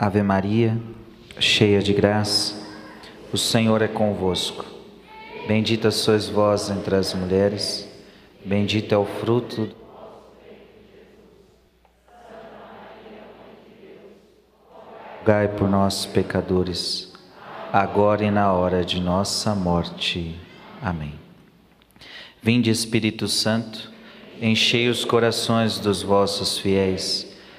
Ave Maria, cheia de graça, o Senhor é convosco. Bendita sois vós entre as mulheres, bendito é o fruto. Rogai por nós, pecadores, agora e na hora de nossa morte. Amém. Vinde, Espírito Santo, enchei os corações dos vossos fiéis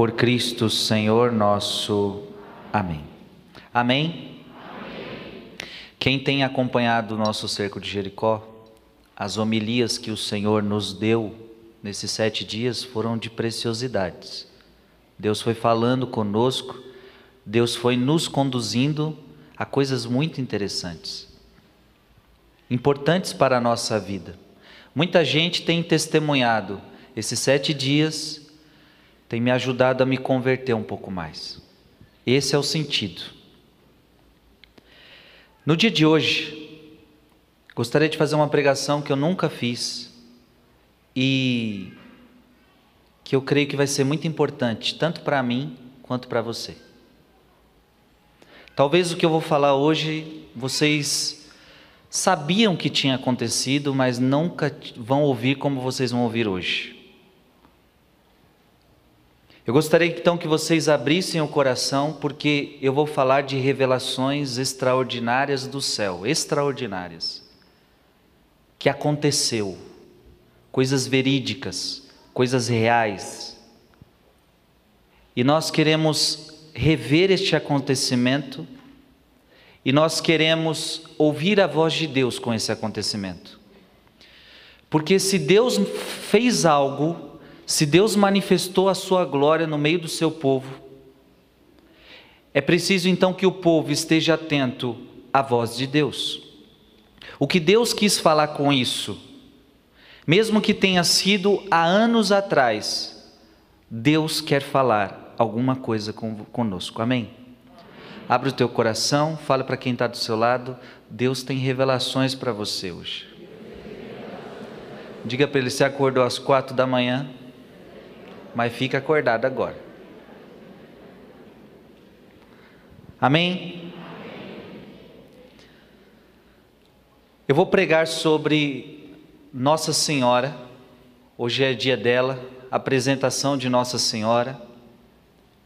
por Cristo Senhor nosso. Amém. Amém? Quem tem acompanhado o nosso cerco de Jericó, as homilias que o Senhor nos deu nesses sete dias foram de preciosidades. Deus foi falando conosco, Deus foi nos conduzindo a coisas muito interessantes, importantes para a nossa vida. Muita gente tem testemunhado esses sete dias tem me ajudado a me converter um pouco mais. Esse é o sentido. No dia de hoje, gostaria de fazer uma pregação que eu nunca fiz e que eu creio que vai ser muito importante, tanto para mim quanto para você. Talvez o que eu vou falar hoje vocês sabiam que tinha acontecido, mas nunca vão ouvir como vocês vão ouvir hoje. Eu gostaria então que vocês abrissem o coração, porque eu vou falar de revelações extraordinárias do céu extraordinárias que aconteceu, coisas verídicas, coisas reais. E nós queremos rever este acontecimento e nós queremos ouvir a voz de Deus com esse acontecimento. Porque se Deus fez algo se Deus manifestou a sua glória no meio do seu povo, é preciso então que o povo esteja atento à voz de Deus. O que Deus quis falar com isso, mesmo que tenha sido há anos atrás, Deus quer falar alguma coisa conosco, amém? Abre o teu coração, fala para quem está do seu lado, Deus tem revelações para você hoje. Diga para ele: se acordou às quatro da manhã, mas fica acordado agora. Amém? Eu vou pregar sobre Nossa Senhora. Hoje é dia dela, apresentação de Nossa Senhora.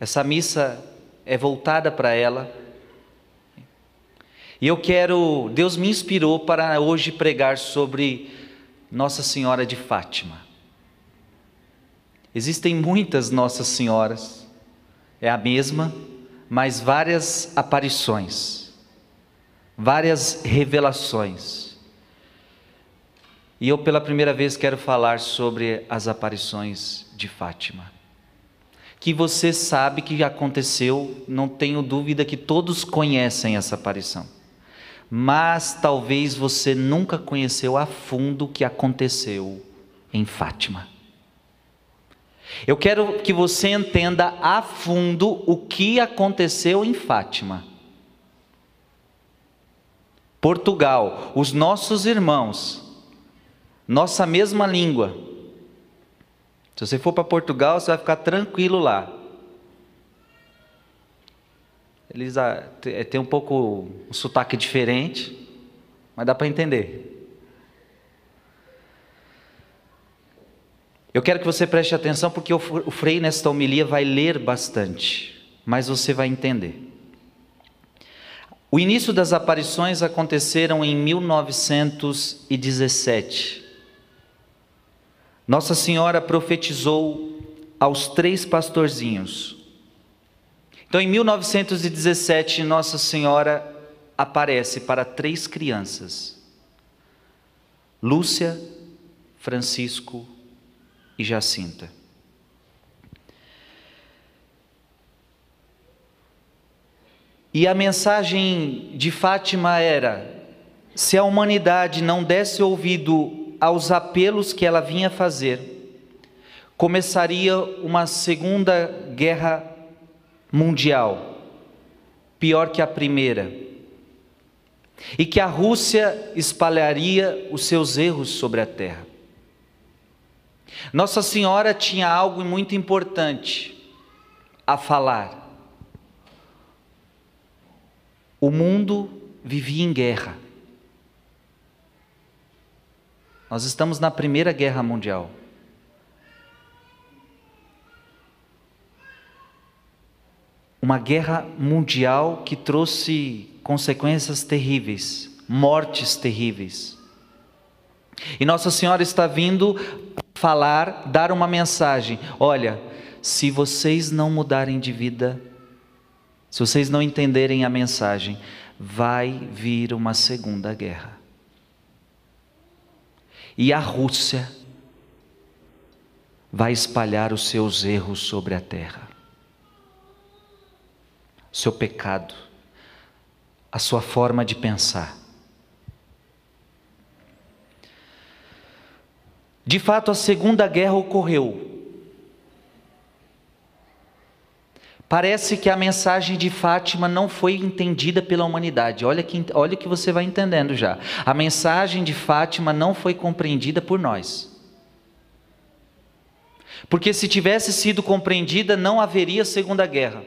Essa missa é voltada para ela. E eu quero, Deus me inspirou para hoje pregar sobre Nossa Senhora de Fátima. Existem muitas Nossas Senhoras, é a mesma, mas várias aparições, várias revelações. E eu pela primeira vez quero falar sobre as aparições de Fátima. Que você sabe que aconteceu, não tenho dúvida que todos conhecem essa aparição. Mas talvez você nunca conheceu a fundo o que aconteceu em Fátima. Eu quero que você entenda a fundo o que aconteceu em Fátima. Portugal, os nossos irmãos, nossa mesma língua. Se você for para Portugal, você vai ficar tranquilo lá. Eles ah, têm um pouco um sotaque diferente, mas dá para entender. Eu quero que você preste atenção porque o Frei nesta homilia vai ler bastante, mas você vai entender. O início das aparições aconteceram em 1917. Nossa Senhora profetizou aos três pastorzinhos. Então, em 1917, Nossa Senhora aparece para três crianças: Lúcia, Francisco e Jacinta. E a mensagem de Fátima era: se a humanidade não desse ouvido aos apelos que ela vinha fazer, começaria uma segunda guerra mundial, pior que a primeira, e que a Rússia espalharia os seus erros sobre a terra. Nossa Senhora tinha algo muito importante a falar. O mundo vivia em guerra. Nós estamos na Primeira Guerra Mundial. Uma guerra mundial que trouxe consequências terríveis, mortes terríveis. E Nossa Senhora está vindo falar, dar uma mensagem: olha, se vocês não mudarem de vida, se vocês não entenderem a mensagem, vai vir uma segunda guerra. E a Rússia vai espalhar os seus erros sobre a terra. Seu pecado, a sua forma de pensar. De fato, a Segunda Guerra ocorreu Parece que a mensagem de Fátima não foi entendida pela humanidade. Olha que, olha que você vai entendendo já. A mensagem de Fátima não foi compreendida por nós. Porque se tivesse sido compreendida, não haveria Segunda Guerra.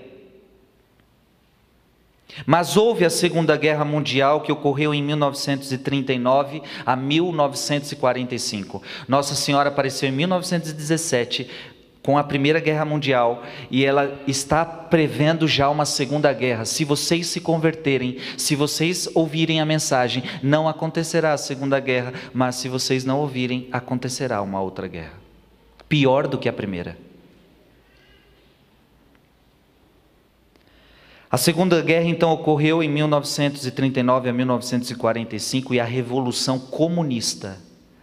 Mas houve a Segunda Guerra Mundial que ocorreu em 1939 a 1945. Nossa Senhora apareceu em 1917 com a Primeira Guerra Mundial e ela está prevendo já uma Segunda Guerra. Se vocês se converterem, se vocês ouvirem a mensagem, não acontecerá a Segunda Guerra, mas se vocês não ouvirem, acontecerá uma outra guerra. Pior do que a primeira. A Segunda Guerra então ocorreu em 1939 a 1945 e a Revolução Comunista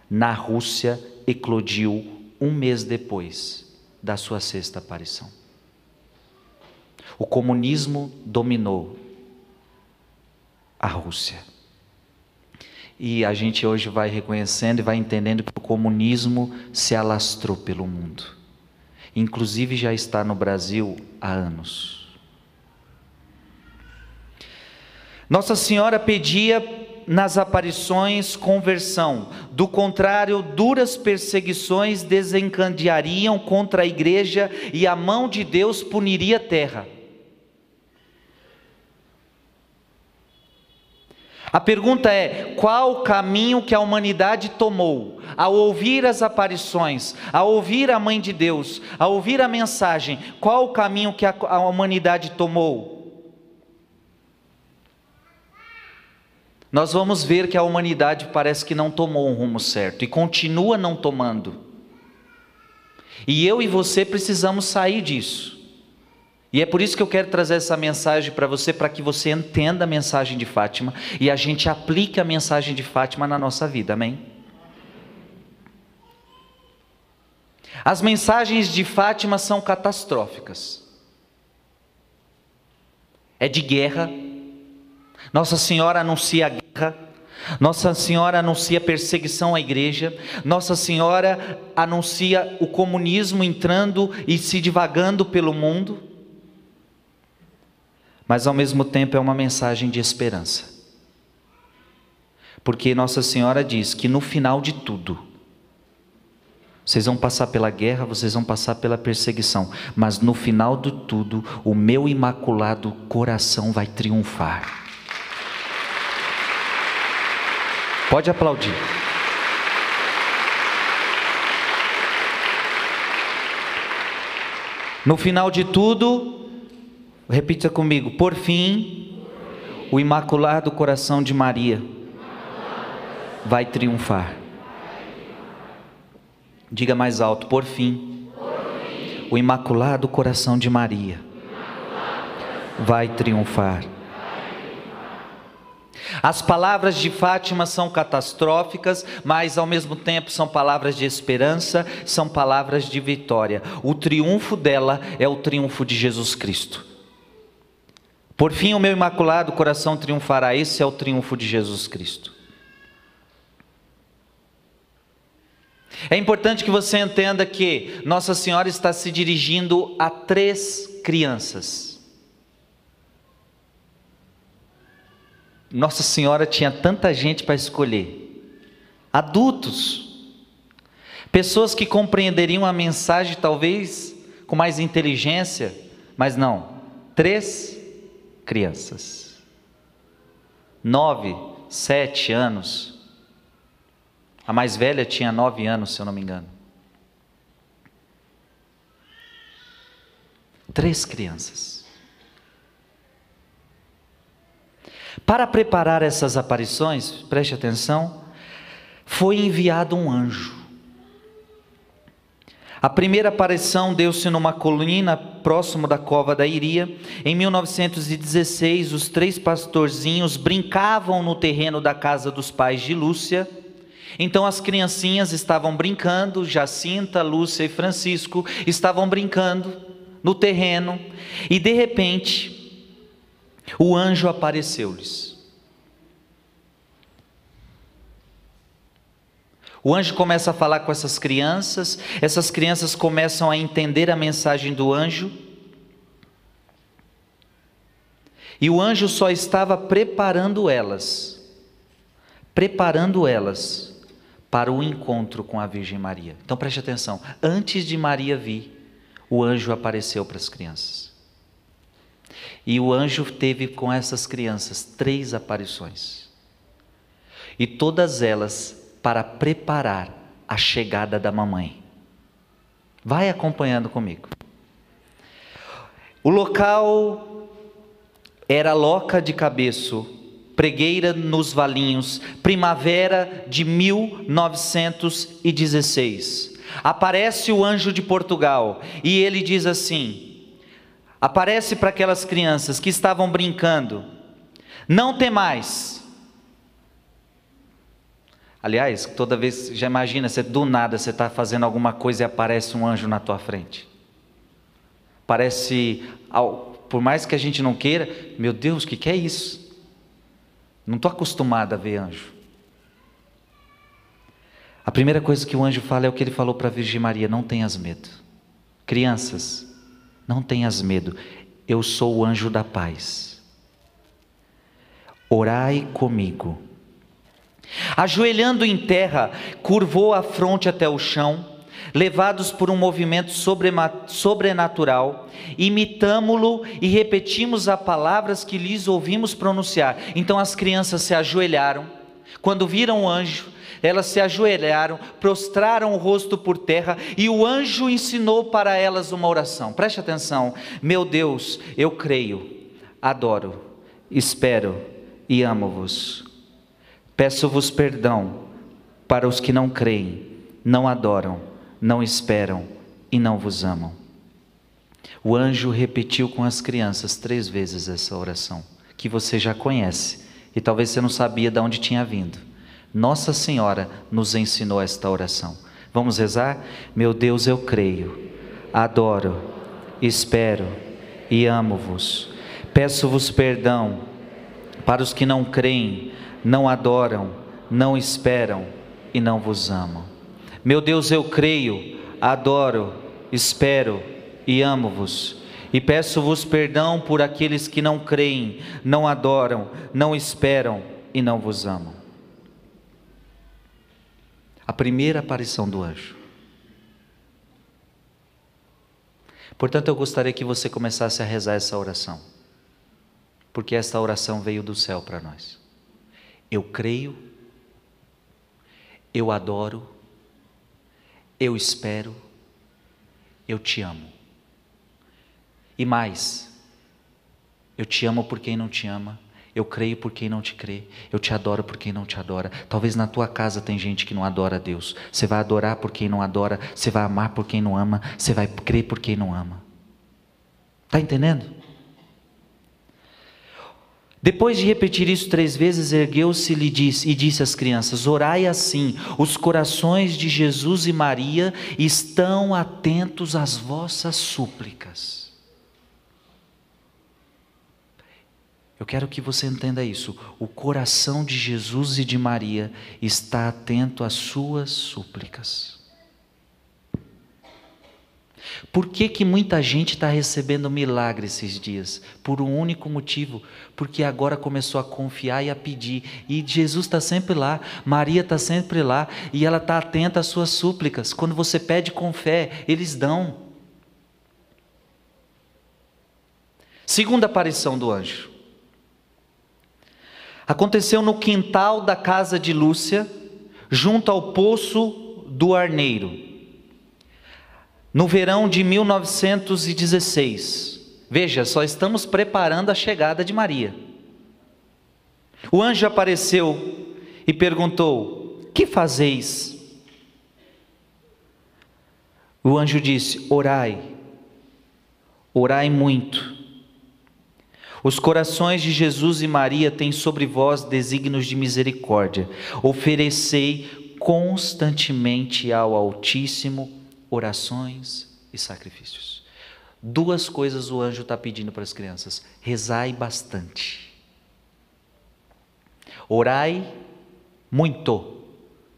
na Rússia eclodiu um mês depois da sua sexta aparição. O comunismo dominou a Rússia. E a gente hoje vai reconhecendo e vai entendendo que o comunismo se alastrou pelo mundo. Inclusive já está no Brasil há anos. Nossa Senhora pedia nas aparições conversão. Do contrário, duras perseguições desencadeariam contra a igreja e a mão de Deus puniria a terra. A pergunta é: qual o caminho que a humanidade tomou ao ouvir as aparições, ao ouvir a Mãe de Deus, ao ouvir a mensagem? Qual o caminho que a, humanidade tomou? Nós vamos ver que a humanidade parece que não tomou um rumo certo e continua não tomando. E eu e você precisamos sair disso. E é por isso que eu quero trazer essa mensagem para você, para que você entenda a mensagem de Fátima e a gente aplique a mensagem de Fátima na nossa vida, amém? As mensagens de Fátima são catastróficas. É de guerra, nossa Senhora anuncia a guerra, Nossa Senhora anuncia perseguição à igreja, Nossa Senhora anuncia o comunismo entrando e se divagando pelo mundo, mas ao mesmo tempo é uma mensagem de esperança, porque Nossa Senhora diz que no final de tudo, vocês vão passar pela guerra, vocês vão passar pela perseguição, mas no final de tudo, o meu imaculado coração vai triunfar. Pode aplaudir. No final de tudo, repita comigo: por fim, o Imaculado Coração de Maria vai triunfar. Diga mais alto: por fim, o Imaculado Coração de Maria vai triunfar. As palavras de Fátima são catastróficas, mas ao mesmo tempo são palavras de esperança, são palavras de vitória. O triunfo dela é o triunfo de Jesus Cristo. Por fim, o meu imaculado coração triunfará. Esse é o triunfo de Jesus Cristo. É importante que você entenda que Nossa Senhora está se dirigindo a três crianças. Nossa Senhora tinha tanta gente para escolher. Adultos, pessoas que compreenderiam a mensagem talvez com mais inteligência, mas não. Três crianças. Nove, sete anos. A mais velha tinha nove anos, se eu não me engano. Três crianças. Para preparar essas aparições, preste atenção, foi enviado um anjo. A primeira aparição deu-se numa colina próximo da cova da Iria. Em 1916, os três pastorzinhos brincavam no terreno da casa dos pais de Lúcia. Então as criancinhas estavam brincando, Jacinta, Lúcia e Francisco estavam brincando no terreno, e de repente o anjo apareceu-lhes. O anjo começa a falar com essas crianças, essas crianças começam a entender a mensagem do anjo. E o anjo só estava preparando elas, preparando elas para o encontro com a Virgem Maria. Então preste atenção: antes de Maria vir, o anjo apareceu para as crianças. E o anjo teve com essas crianças três aparições. E todas elas para preparar a chegada da mamãe. Vai acompanhando comigo. O local era Loca de Cabeço, Pregueira nos Valinhos, primavera de 1916. Aparece o anjo de Portugal e ele diz assim: aparece para aquelas crianças que estavam brincando, não tem mais Aliás, toda vez, já imagina, você do nada, você está fazendo alguma coisa e aparece um anjo na tua frente. Parece, por mais que a gente não queira, meu Deus, o que, que é isso? Não estou acostumado a ver anjo. A primeira coisa que o anjo fala é o que ele falou para a Virgem Maria: não tenhas medo. Crianças, não tenhas medo, eu sou o anjo da paz. Orai comigo Ajoelhando em terra, curvou a fronte até o chão, levados por um movimento sobrenatural, imitamo-lo e repetimos as palavras que lhes ouvimos pronunciar. Então as crianças se ajoelharam, quando viram o anjo, elas se ajoelharam, prostraram o rosto por terra e o anjo ensinou para elas uma oração. Preste atenção, meu Deus, eu creio, adoro, espero e amo-vos. Peço-vos perdão para os que não creem, não adoram, não esperam e não vos amam. O anjo repetiu com as crianças três vezes essa oração, que você já conhece e talvez você não sabia de onde tinha vindo. Nossa Senhora nos ensinou esta oração. Vamos rezar? Meu Deus, eu creio, adoro, espero e amo-vos. Peço-vos perdão para os que não creem, não adoram, não esperam e não vos amam. Meu Deus, eu creio, adoro, espero e amo-vos. E peço-vos perdão por aqueles que não creem, não adoram, não esperam e não vos amam. A primeira aparição do anjo. Portanto, eu gostaria que você começasse a rezar essa oração, porque esta oração veio do céu para nós. Eu creio, eu adoro, eu espero, eu te amo. E mais, eu te amo por quem não te ama, eu creio por quem não te crê, eu te adoro por quem não te adora. Talvez na tua casa tem gente que não adora a Deus. Você vai adorar por quem não adora, você vai amar por quem não ama, você vai crer por quem não ama. Está entendendo? Depois de repetir isso três vezes, ergueu-se e disse, e disse às crianças: Orai assim, os corações de Jesus e Maria estão atentos às vossas súplicas. Eu quero que você entenda isso. O coração de Jesus e de Maria está atento às suas súplicas. Por que, que muita gente está recebendo milagre esses dias? Por um único motivo, porque agora começou a confiar e a pedir. E Jesus está sempre lá, Maria está sempre lá, e ela está atenta às suas súplicas. Quando você pede com fé, eles dão. Segunda aparição do anjo. Aconteceu no quintal da casa de Lúcia, junto ao poço do Arneiro no verão de 1916. Veja, só estamos preparando a chegada de Maria. O anjo apareceu e perguntou: Que fazeis? O anjo disse: Orai, orai muito. Os corações de Jesus e Maria têm sobre vós desígnios de misericórdia. Oferecei constantemente ao Altíssimo orações e sacrifícios. Duas coisas o anjo está pedindo para as crianças: rezai bastante, orai muito,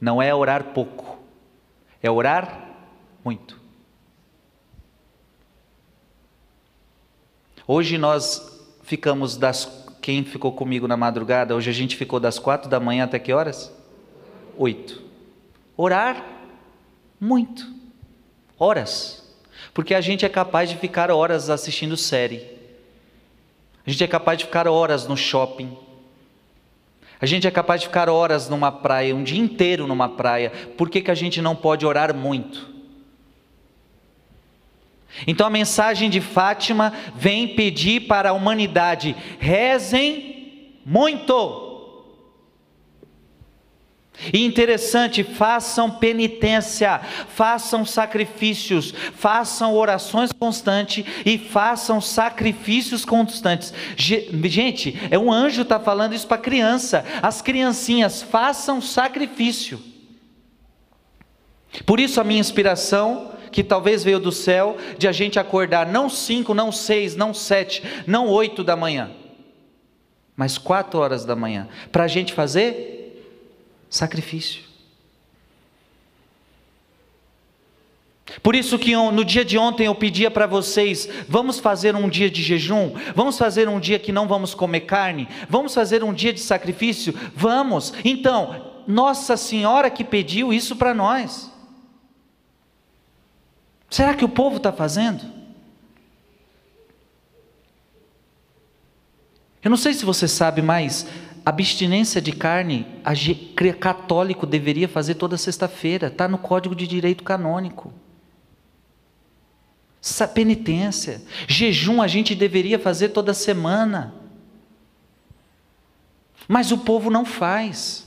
não é orar pouco, é orar muito. Hoje nós ficamos das. Quem ficou comigo na madrugada? Hoje a gente ficou das quatro da manhã até que horas? Oito. Orar muito horas. Porque a gente é capaz de ficar horas assistindo série. A gente é capaz de ficar horas no shopping. A gente é capaz de ficar horas numa praia, um dia inteiro numa praia. Por que, que a gente não pode orar muito? Então a mensagem de Fátima vem pedir para a humanidade: rezem muito. E interessante, façam penitência, façam sacrifícios, façam orações constantes e façam sacrifícios constantes. Gente, é um anjo está falando isso para criança. As criancinhas façam sacrifício. Por isso a minha inspiração, que talvez veio do céu, de a gente acordar não cinco, não seis, não sete, não oito da manhã, mas quatro horas da manhã, para a gente fazer Sacrifício. Por isso que no dia de ontem eu pedia para vocês, vamos fazer um dia de jejum, vamos fazer um dia que não vamos comer carne, vamos fazer um dia de sacrifício, vamos. Então, Nossa Senhora que pediu isso para nós. Será que o povo está fazendo? Eu não sei se você sabe, mas abstinência de carne, a católico deveria fazer toda sexta-feira, está no Código de Direito Canônico. Essa penitência, jejum a gente deveria fazer toda semana. Mas o povo não faz.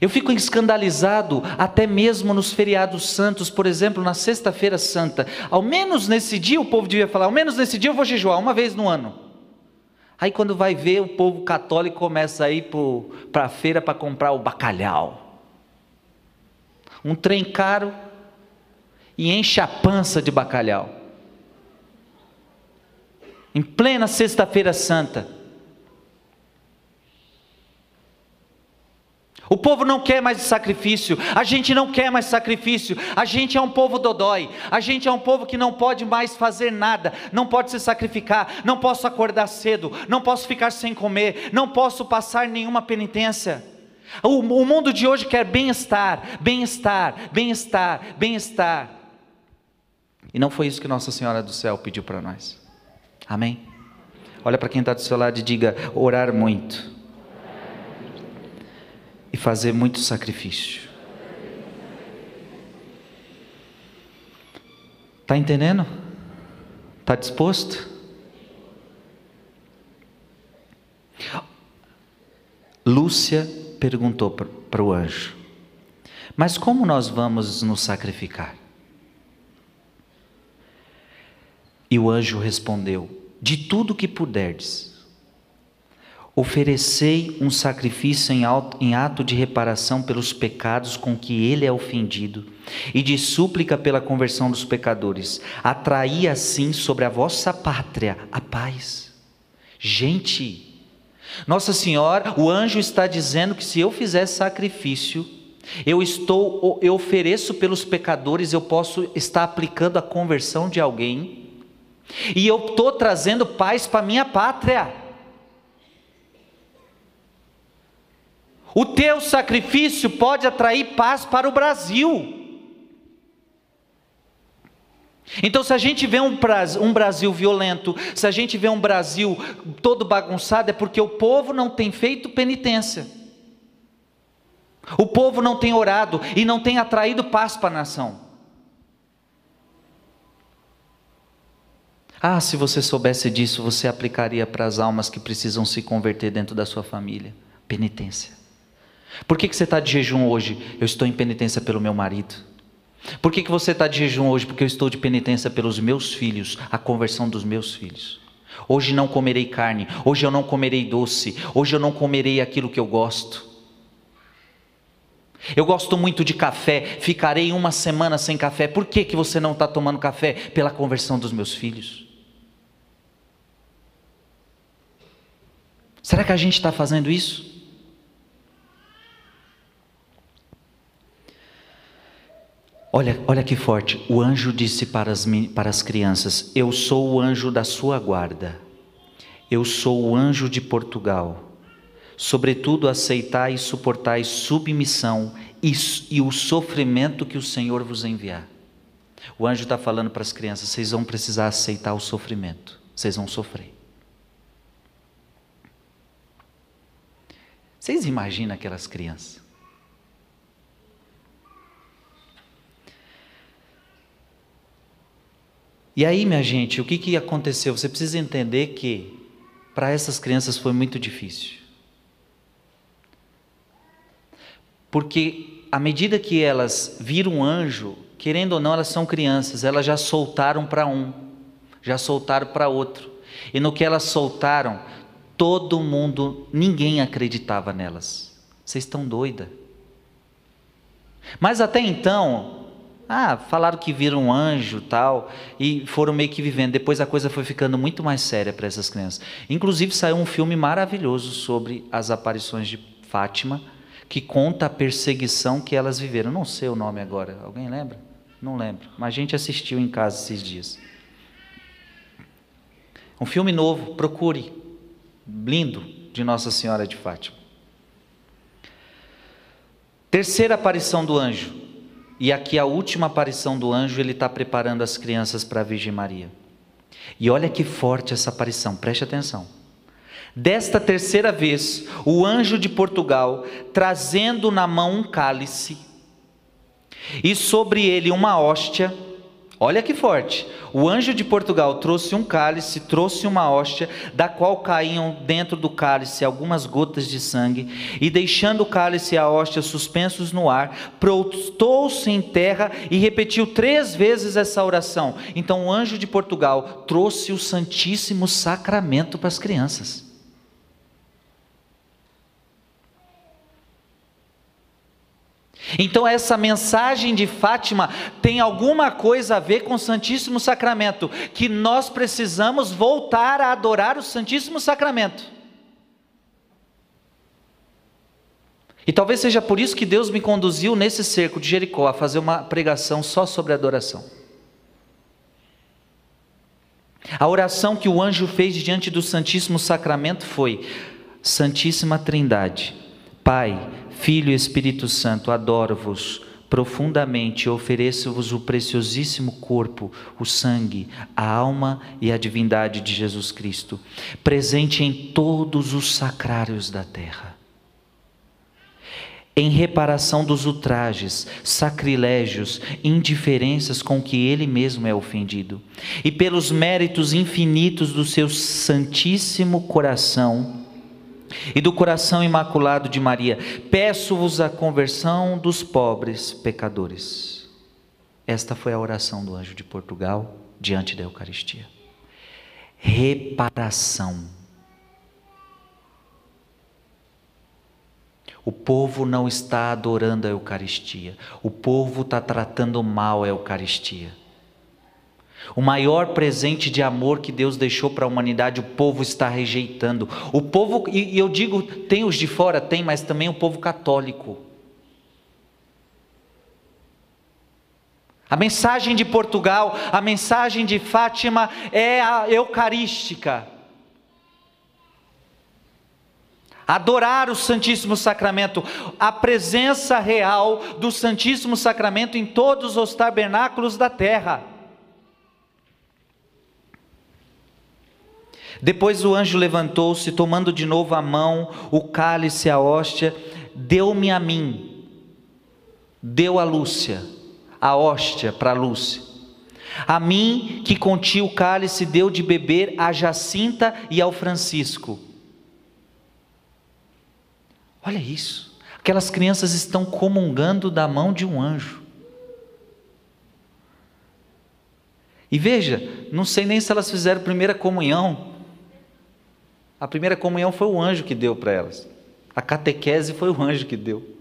Eu fico escandalizado até mesmo nos feriados santos, por exemplo, na Sexta-feira Santa. Ao menos nesse dia o povo devia falar: ao menos nesse dia eu vou jejuar uma vez no ano. Aí quando vai ver, o povo católico começa a ir para a feira para comprar o bacalhau. Um trem caro e enche a pança de bacalhau. Em plena Sexta-feira Santa. O povo não quer mais sacrifício, a gente não quer mais sacrifício, a gente é um povo dodói, a gente é um povo que não pode mais fazer nada, não pode se sacrificar, não posso acordar cedo, não posso ficar sem comer, não posso passar nenhuma penitência. O, o mundo de hoje quer bem-estar, bem-estar, bem-estar, bem-estar. E não foi isso que Nossa Senhora do Céu pediu para nós. Amém? Olha para quem está do seu lado e diga: orar muito e fazer muito sacrifício. Está entendendo? Está disposto? Lúcia perguntou para o anjo: Mas como nós vamos nos sacrificar? E o anjo respondeu: De tudo que puderdes. Oferecei um sacrifício em ato de reparação pelos pecados com que ele é ofendido, e de súplica pela conversão dos pecadores. Atraí assim sobre a vossa pátria a paz. Gente, Nossa Senhora, o anjo está dizendo que se eu fizer sacrifício, eu estou, eu ofereço pelos pecadores, eu posso estar aplicando a conversão de alguém, e eu estou trazendo paz para minha pátria. O teu sacrifício pode atrair paz para o Brasil. Então, se a gente vê um, um Brasil violento, se a gente vê um Brasil todo bagunçado, é porque o povo não tem feito penitência. O povo não tem orado e não tem atraído paz para a nação. Ah, se você soubesse disso, você aplicaria para as almas que precisam se converter dentro da sua família. Penitência. Por que, que você está de jejum hoje? Eu estou em penitência pelo meu marido. Por que, que você está de jejum hoje? Porque eu estou de penitência pelos meus filhos, a conversão dos meus filhos. Hoje não comerei carne, hoje eu não comerei doce, hoje eu não comerei aquilo que eu gosto. Eu gosto muito de café, ficarei uma semana sem café. Por que, que você não está tomando café? Pela conversão dos meus filhos. Será que a gente está fazendo isso? Olha, olha que forte. O anjo disse para as, para as crianças: Eu sou o anjo da sua guarda. Eu sou o anjo de Portugal. Sobretudo, aceitai e suportai submissão e, e o sofrimento que o Senhor vos enviar. O anjo está falando para as crianças: vocês vão precisar aceitar o sofrimento, vocês vão sofrer. Vocês imaginam aquelas crianças? E aí, minha gente, o que, que aconteceu? Você precisa entender que para essas crianças foi muito difícil. Porque à medida que elas viram um anjo, querendo ou não, elas são crianças, elas já soltaram para um, já soltaram para outro. E no que elas soltaram, todo mundo, ninguém acreditava nelas. Vocês estão doida. Mas até então, ah, falaram que viram um anjo tal, e foram meio que vivendo. Depois a coisa foi ficando muito mais séria para essas crianças. Inclusive saiu um filme maravilhoso sobre as aparições de Fátima, que conta a perseguição que elas viveram. Não sei o nome agora, alguém lembra? Não lembro, mas a gente assistiu em casa esses dias. Um filme novo, procure. Lindo, de Nossa Senhora de Fátima. Terceira aparição do anjo. E aqui a última aparição do anjo, ele está preparando as crianças para a Virgem Maria. E olha que forte essa aparição, preste atenção. Desta terceira vez, o anjo de Portugal, trazendo na mão um cálice, e sobre ele uma hóstia, olha que forte, o anjo de Portugal trouxe um cálice, trouxe uma hóstia, da qual caíam dentro do cálice algumas gotas de sangue, e deixando o cálice e a hóstia suspensos no ar, prostou-se em terra e repetiu três vezes essa oração. Então o anjo de Portugal trouxe o Santíssimo Sacramento para as crianças. Então, essa mensagem de Fátima tem alguma coisa a ver com o Santíssimo Sacramento, que nós precisamos voltar a adorar o Santíssimo Sacramento. E talvez seja por isso que Deus me conduziu nesse cerco de Jericó a fazer uma pregação só sobre adoração. A oração que o anjo fez diante do Santíssimo Sacramento foi: Santíssima Trindade, Pai, Filho e Espírito Santo, adoro-vos profundamente e ofereço-vos o preciosíssimo corpo, o sangue, a alma e a divindade de Jesus Cristo, presente em todos os sacrários da terra. Em reparação dos ultrajes, sacrilégios, indiferenças com que ele mesmo é ofendido, e pelos méritos infinitos do seu Santíssimo Coração, e do coração imaculado de Maria, peço-vos a conversão dos pobres pecadores. Esta foi a oração do anjo de Portugal diante da Eucaristia. Reparação. O povo não está adorando a Eucaristia. O povo está tratando mal a Eucaristia. O maior presente de amor que Deus deixou para a humanidade, o povo está rejeitando. O povo, e eu digo, tem os de fora, tem, mas também o povo católico. A mensagem de Portugal, a mensagem de Fátima é a eucarística. Adorar o Santíssimo Sacramento, a presença real do Santíssimo Sacramento em todos os tabernáculos da terra. Depois o anjo levantou-se, tomando de novo a mão, o cálice, a hóstia, deu-me a mim, deu a Lúcia, a hóstia para Lúcia. A mim que continha o cálice, deu de beber a Jacinta e ao Francisco. Olha isso. Aquelas crianças estão comungando da mão de um anjo. E veja, não sei nem se elas fizeram primeira comunhão, a primeira comunhão foi o anjo que deu para elas. A catequese foi o anjo que deu.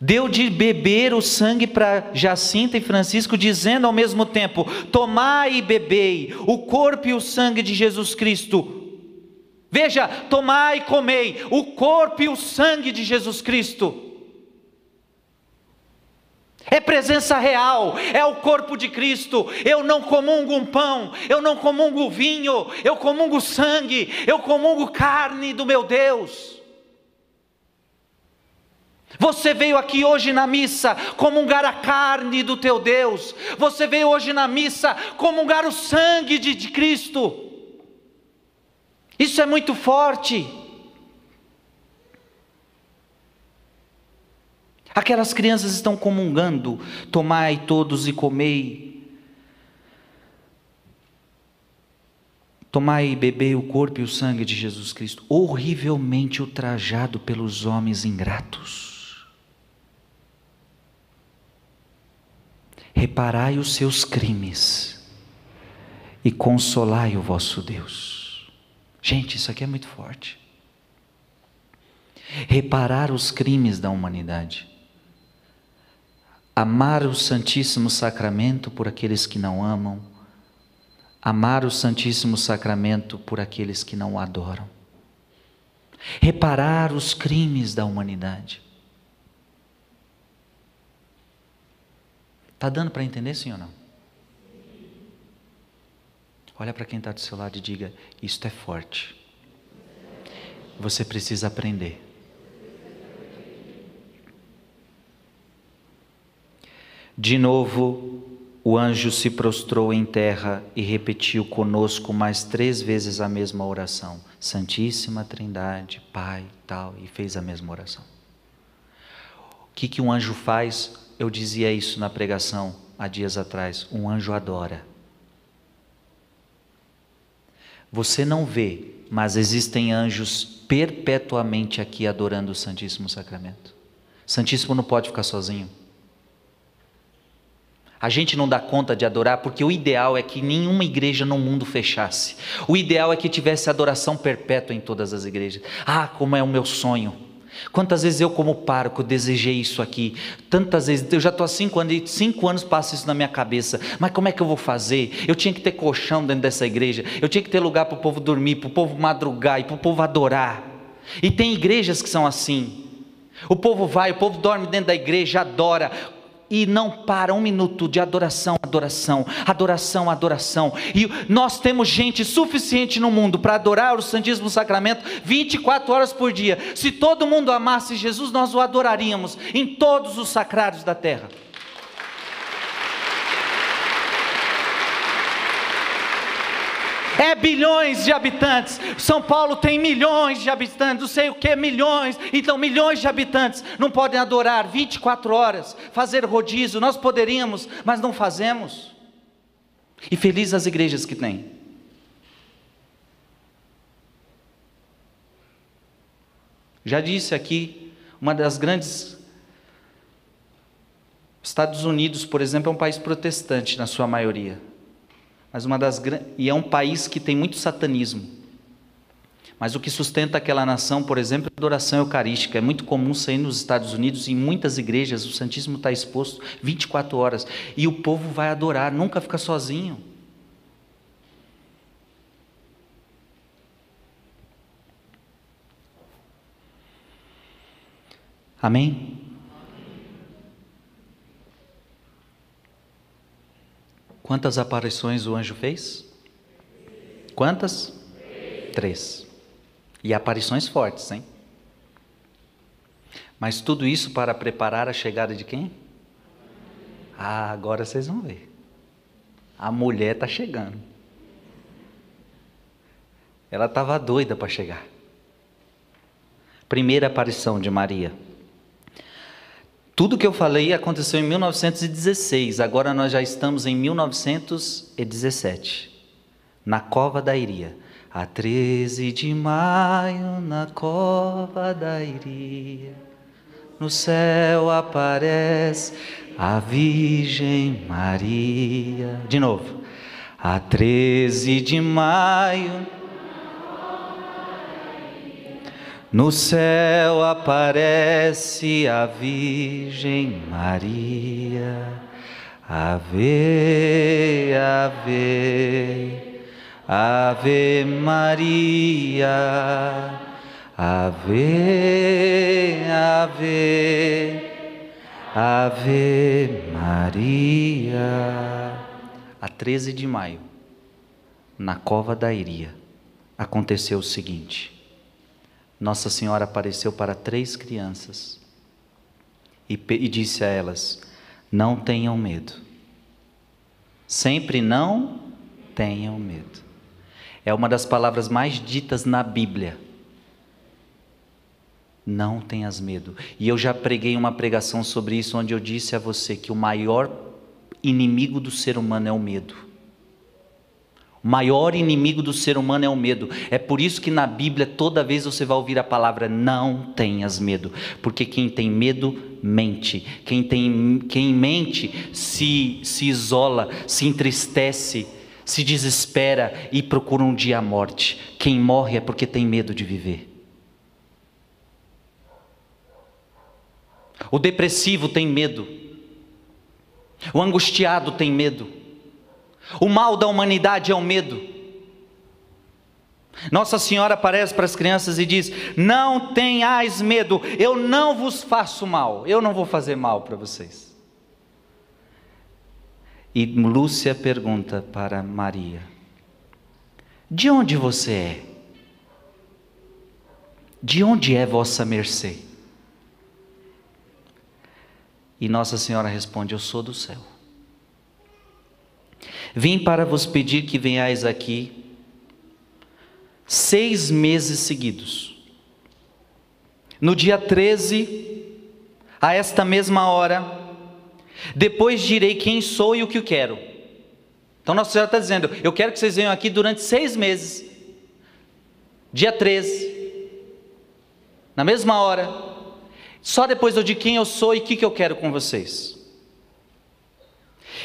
Deu de beber o sangue para Jacinta e Francisco, dizendo ao mesmo tempo: Tomai e bebei o corpo e o sangue de Jesus Cristo. Veja, tomai e comei o corpo e o sangue de Jesus Cristo. É presença real, é o corpo de Cristo. Eu não comungo um pão, eu não comungo vinho, eu comungo sangue, eu comungo carne do meu Deus. Você veio aqui hoje na missa comungar a carne do teu Deus. Você veio hoje na missa comungar o sangue de, de Cristo. Isso é muito forte. Aquelas crianças estão comungando: tomai todos e comei. Tomai e bebei o corpo e o sangue de Jesus Cristo, horrivelmente ultrajado pelos homens ingratos. Reparai os seus crimes e consolai o vosso Deus. Gente, isso aqui é muito forte. Reparar os crimes da humanidade amar o Santíssimo Sacramento por aqueles que não amam, amar o Santíssimo Sacramento por aqueles que não o adoram, reparar os crimes da humanidade. Está dando para entender sim ou não? Olha para quem está do seu lado e diga: Isto é forte. Você precisa aprender. De novo, o anjo se prostrou em terra e repetiu conosco mais três vezes a mesma oração: Santíssima Trindade, Pai, tal, e fez a mesma oração. O que, que um anjo faz? Eu dizia isso na pregação há dias atrás: um anjo adora. Você não vê, mas existem anjos perpetuamente aqui adorando o Santíssimo Sacramento. Santíssimo não pode ficar sozinho. A gente não dá conta de adorar porque o ideal é que nenhuma igreja no mundo fechasse. O ideal é que tivesse adoração perpétua em todas as igrejas. Ah, como é o meu sonho. Quantas vezes eu, como pároco, desejei isso aqui? Tantas vezes, eu já estou há cinco anos, cinco anos passa isso na minha cabeça. Mas como é que eu vou fazer? Eu tinha que ter colchão dentro dessa igreja, eu tinha que ter lugar para o povo dormir, para o povo madrugar e para o povo adorar. E tem igrejas que são assim. O povo vai, o povo dorme dentro da igreja, adora e não para um minuto de adoração, adoração, adoração, adoração. E nós temos gente suficiente no mundo para adorar o Santíssimo Sacramento 24 horas por dia. Se todo mundo amasse Jesus, nós o adoraríamos em todos os sacrários da terra. É bilhões de habitantes. São Paulo tem milhões de habitantes, não sei o que, milhões. Então, milhões de habitantes não podem adorar 24 horas, fazer rodízio. Nós poderíamos, mas não fazemos. E felizes as igrejas que têm. Já disse aqui, uma das grandes. Estados Unidos, por exemplo, é um país protestante na sua maioria mas uma das e é um país que tem muito satanismo. Mas o que sustenta aquela nação, por exemplo, é a adoração eucarística. É muito comum sair nos Estados Unidos, em muitas igrejas, o Santíssimo está exposto 24 horas. E o povo vai adorar, nunca fica sozinho. Amém? Quantas aparições o anjo fez? Quantas? Três. E aparições fortes, hein? Mas tudo isso para preparar a chegada de quem? Ah, agora vocês vão ver. A mulher está chegando. Ela estava doida para chegar. Primeira aparição de Maria. Tudo que eu falei aconteceu em 1916, agora nós já estamos em 1917, na Cova da Iria. A 13 de maio, na cova da Iria, no céu aparece a Virgem Maria. De novo. A 13 de maio, no céu aparece a Virgem Maria. Ave, ave. Ave Maria, Ave, Ave, Ave Maria. A 13 de maio, na cova da Iria, aconteceu o seguinte: Nossa Senhora apareceu para três crianças e, e disse a elas: Não tenham medo. Sempre não tenham medo. É uma das palavras mais ditas na Bíblia. Não tenhas medo. E eu já preguei uma pregação sobre isso, onde eu disse a você que o maior inimigo do ser humano é o medo. Maior inimigo do ser humano é o medo. É por isso que na Bíblia toda vez você vai ouvir a palavra não tenhas medo, porque quem tem medo mente. Quem tem quem mente se se isola, se entristece, se desespera e procura um dia a morte. Quem morre é porque tem medo de viver. O depressivo tem medo. O angustiado tem medo. O mal da humanidade é o medo. Nossa Senhora aparece para as crianças e diz: Não tenhais medo, eu não vos faço mal, eu não vou fazer mal para vocês. E Lúcia pergunta para Maria: De onde você é? De onde é vossa mercê? E Nossa Senhora responde: Eu sou do céu. Vim para vos pedir que venhais aqui seis meses seguidos. No dia 13, a esta mesma hora, depois direi quem sou e o que eu quero. Então Nossa Senhora está dizendo: Eu quero que vocês venham aqui durante seis meses, dia 13, na mesma hora. Só depois eu digo quem eu sou e o que, que eu quero com vocês.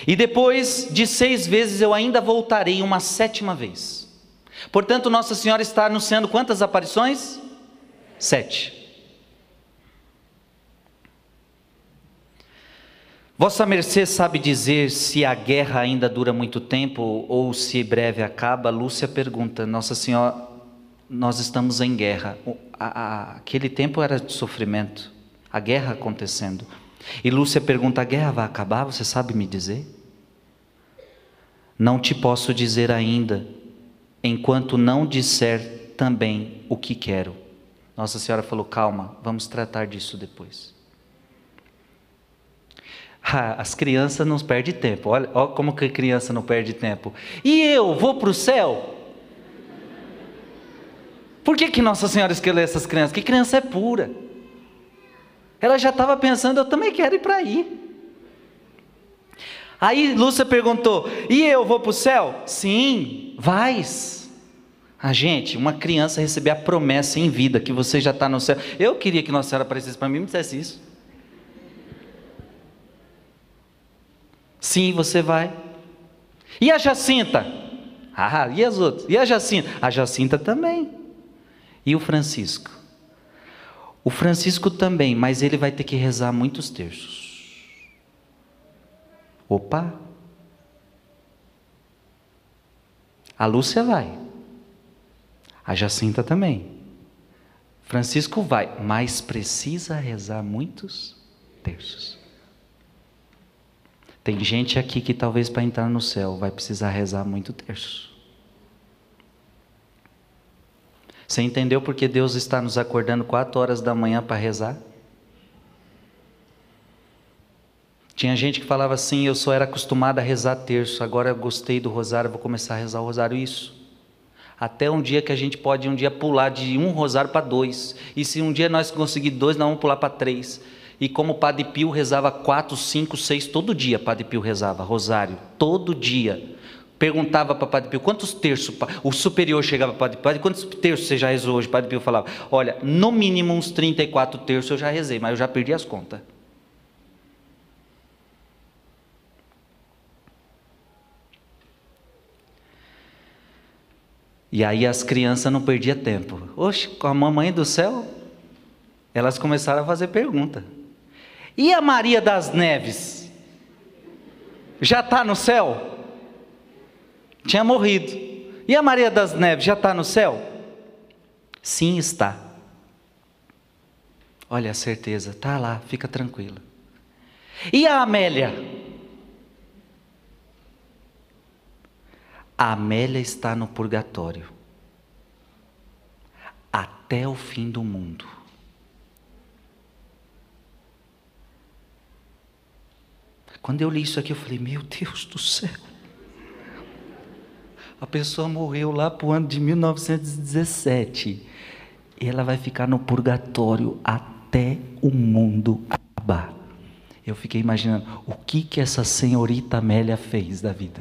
E depois de seis vezes eu ainda voltarei uma sétima vez. Portanto, Nossa Senhora está anunciando quantas aparições? Sete. Vossa Mercê sabe dizer se a guerra ainda dura muito tempo ou se breve acaba? Lúcia pergunta, Nossa Senhora, nós estamos em guerra. aquele tempo era de sofrimento, a guerra acontecendo. E Lúcia pergunta: a guerra vai acabar? Você sabe me dizer? Não te posso dizer ainda, enquanto não disser também o que quero. Nossa Senhora falou: calma, vamos tratar disso depois. Ah, as crianças não perdem tempo. Olha, olha como que a criança não perde tempo. E eu vou para o céu? Por que, que Nossa Senhora escolheu essas crianças? Que criança é pura. Ela já estava pensando, eu também quero ir para aí. Aí Lúcia perguntou: E eu vou para o céu? Sim, vais. A ah, gente, uma criança receber a promessa em vida que você já está no céu. Eu queria que Nossa Senhora aparecesse para mim e me dissesse isso. Sim, você vai. E a Jacinta? Ah, e as outras? E a Jacinta? A Jacinta também. E o Francisco? O Francisco também, mas ele vai ter que rezar muitos terços. Opa! A Lúcia vai. A Jacinta também. Francisco vai, mas precisa rezar muitos terços. Tem gente aqui que talvez para entrar no céu vai precisar rezar muito terço. Você entendeu porque Deus está nos acordando quatro horas da manhã para rezar? Tinha gente que falava assim: eu só era acostumado a rezar terço, agora eu gostei do rosário, vou começar a rezar o rosário. Isso. Até um dia que a gente pode um dia pular de um rosário para dois. E se um dia nós conseguir dois, nós vamos pular para três. E como o Padre Pio rezava quatro, cinco, seis, todo dia Padre Pio rezava, rosário, todo dia. Perguntava para Padre Pio, quantos terços, o superior chegava para Padre Pio, quantos terços você já rezou hoje? Padre Pio falava, olha, no mínimo uns 34 terços eu já rezei, mas eu já perdi as contas. E aí as crianças não perdiam tempo. Oxe, com a mamãe do céu, elas começaram a fazer pergunta. E a Maria das Neves? Já está no céu? Tinha morrido. E a Maria das Neves já está no céu? Sim, está. Olha a certeza, está lá, fica tranquila. E a Amélia? A Amélia está no purgatório até o fim do mundo. Quando eu li isso aqui, eu falei: Meu Deus do céu. A pessoa morreu lá para o ano de 1917. E ela vai ficar no purgatório até o mundo acabar. Eu fiquei imaginando o que que essa senhorita Amélia fez da vida.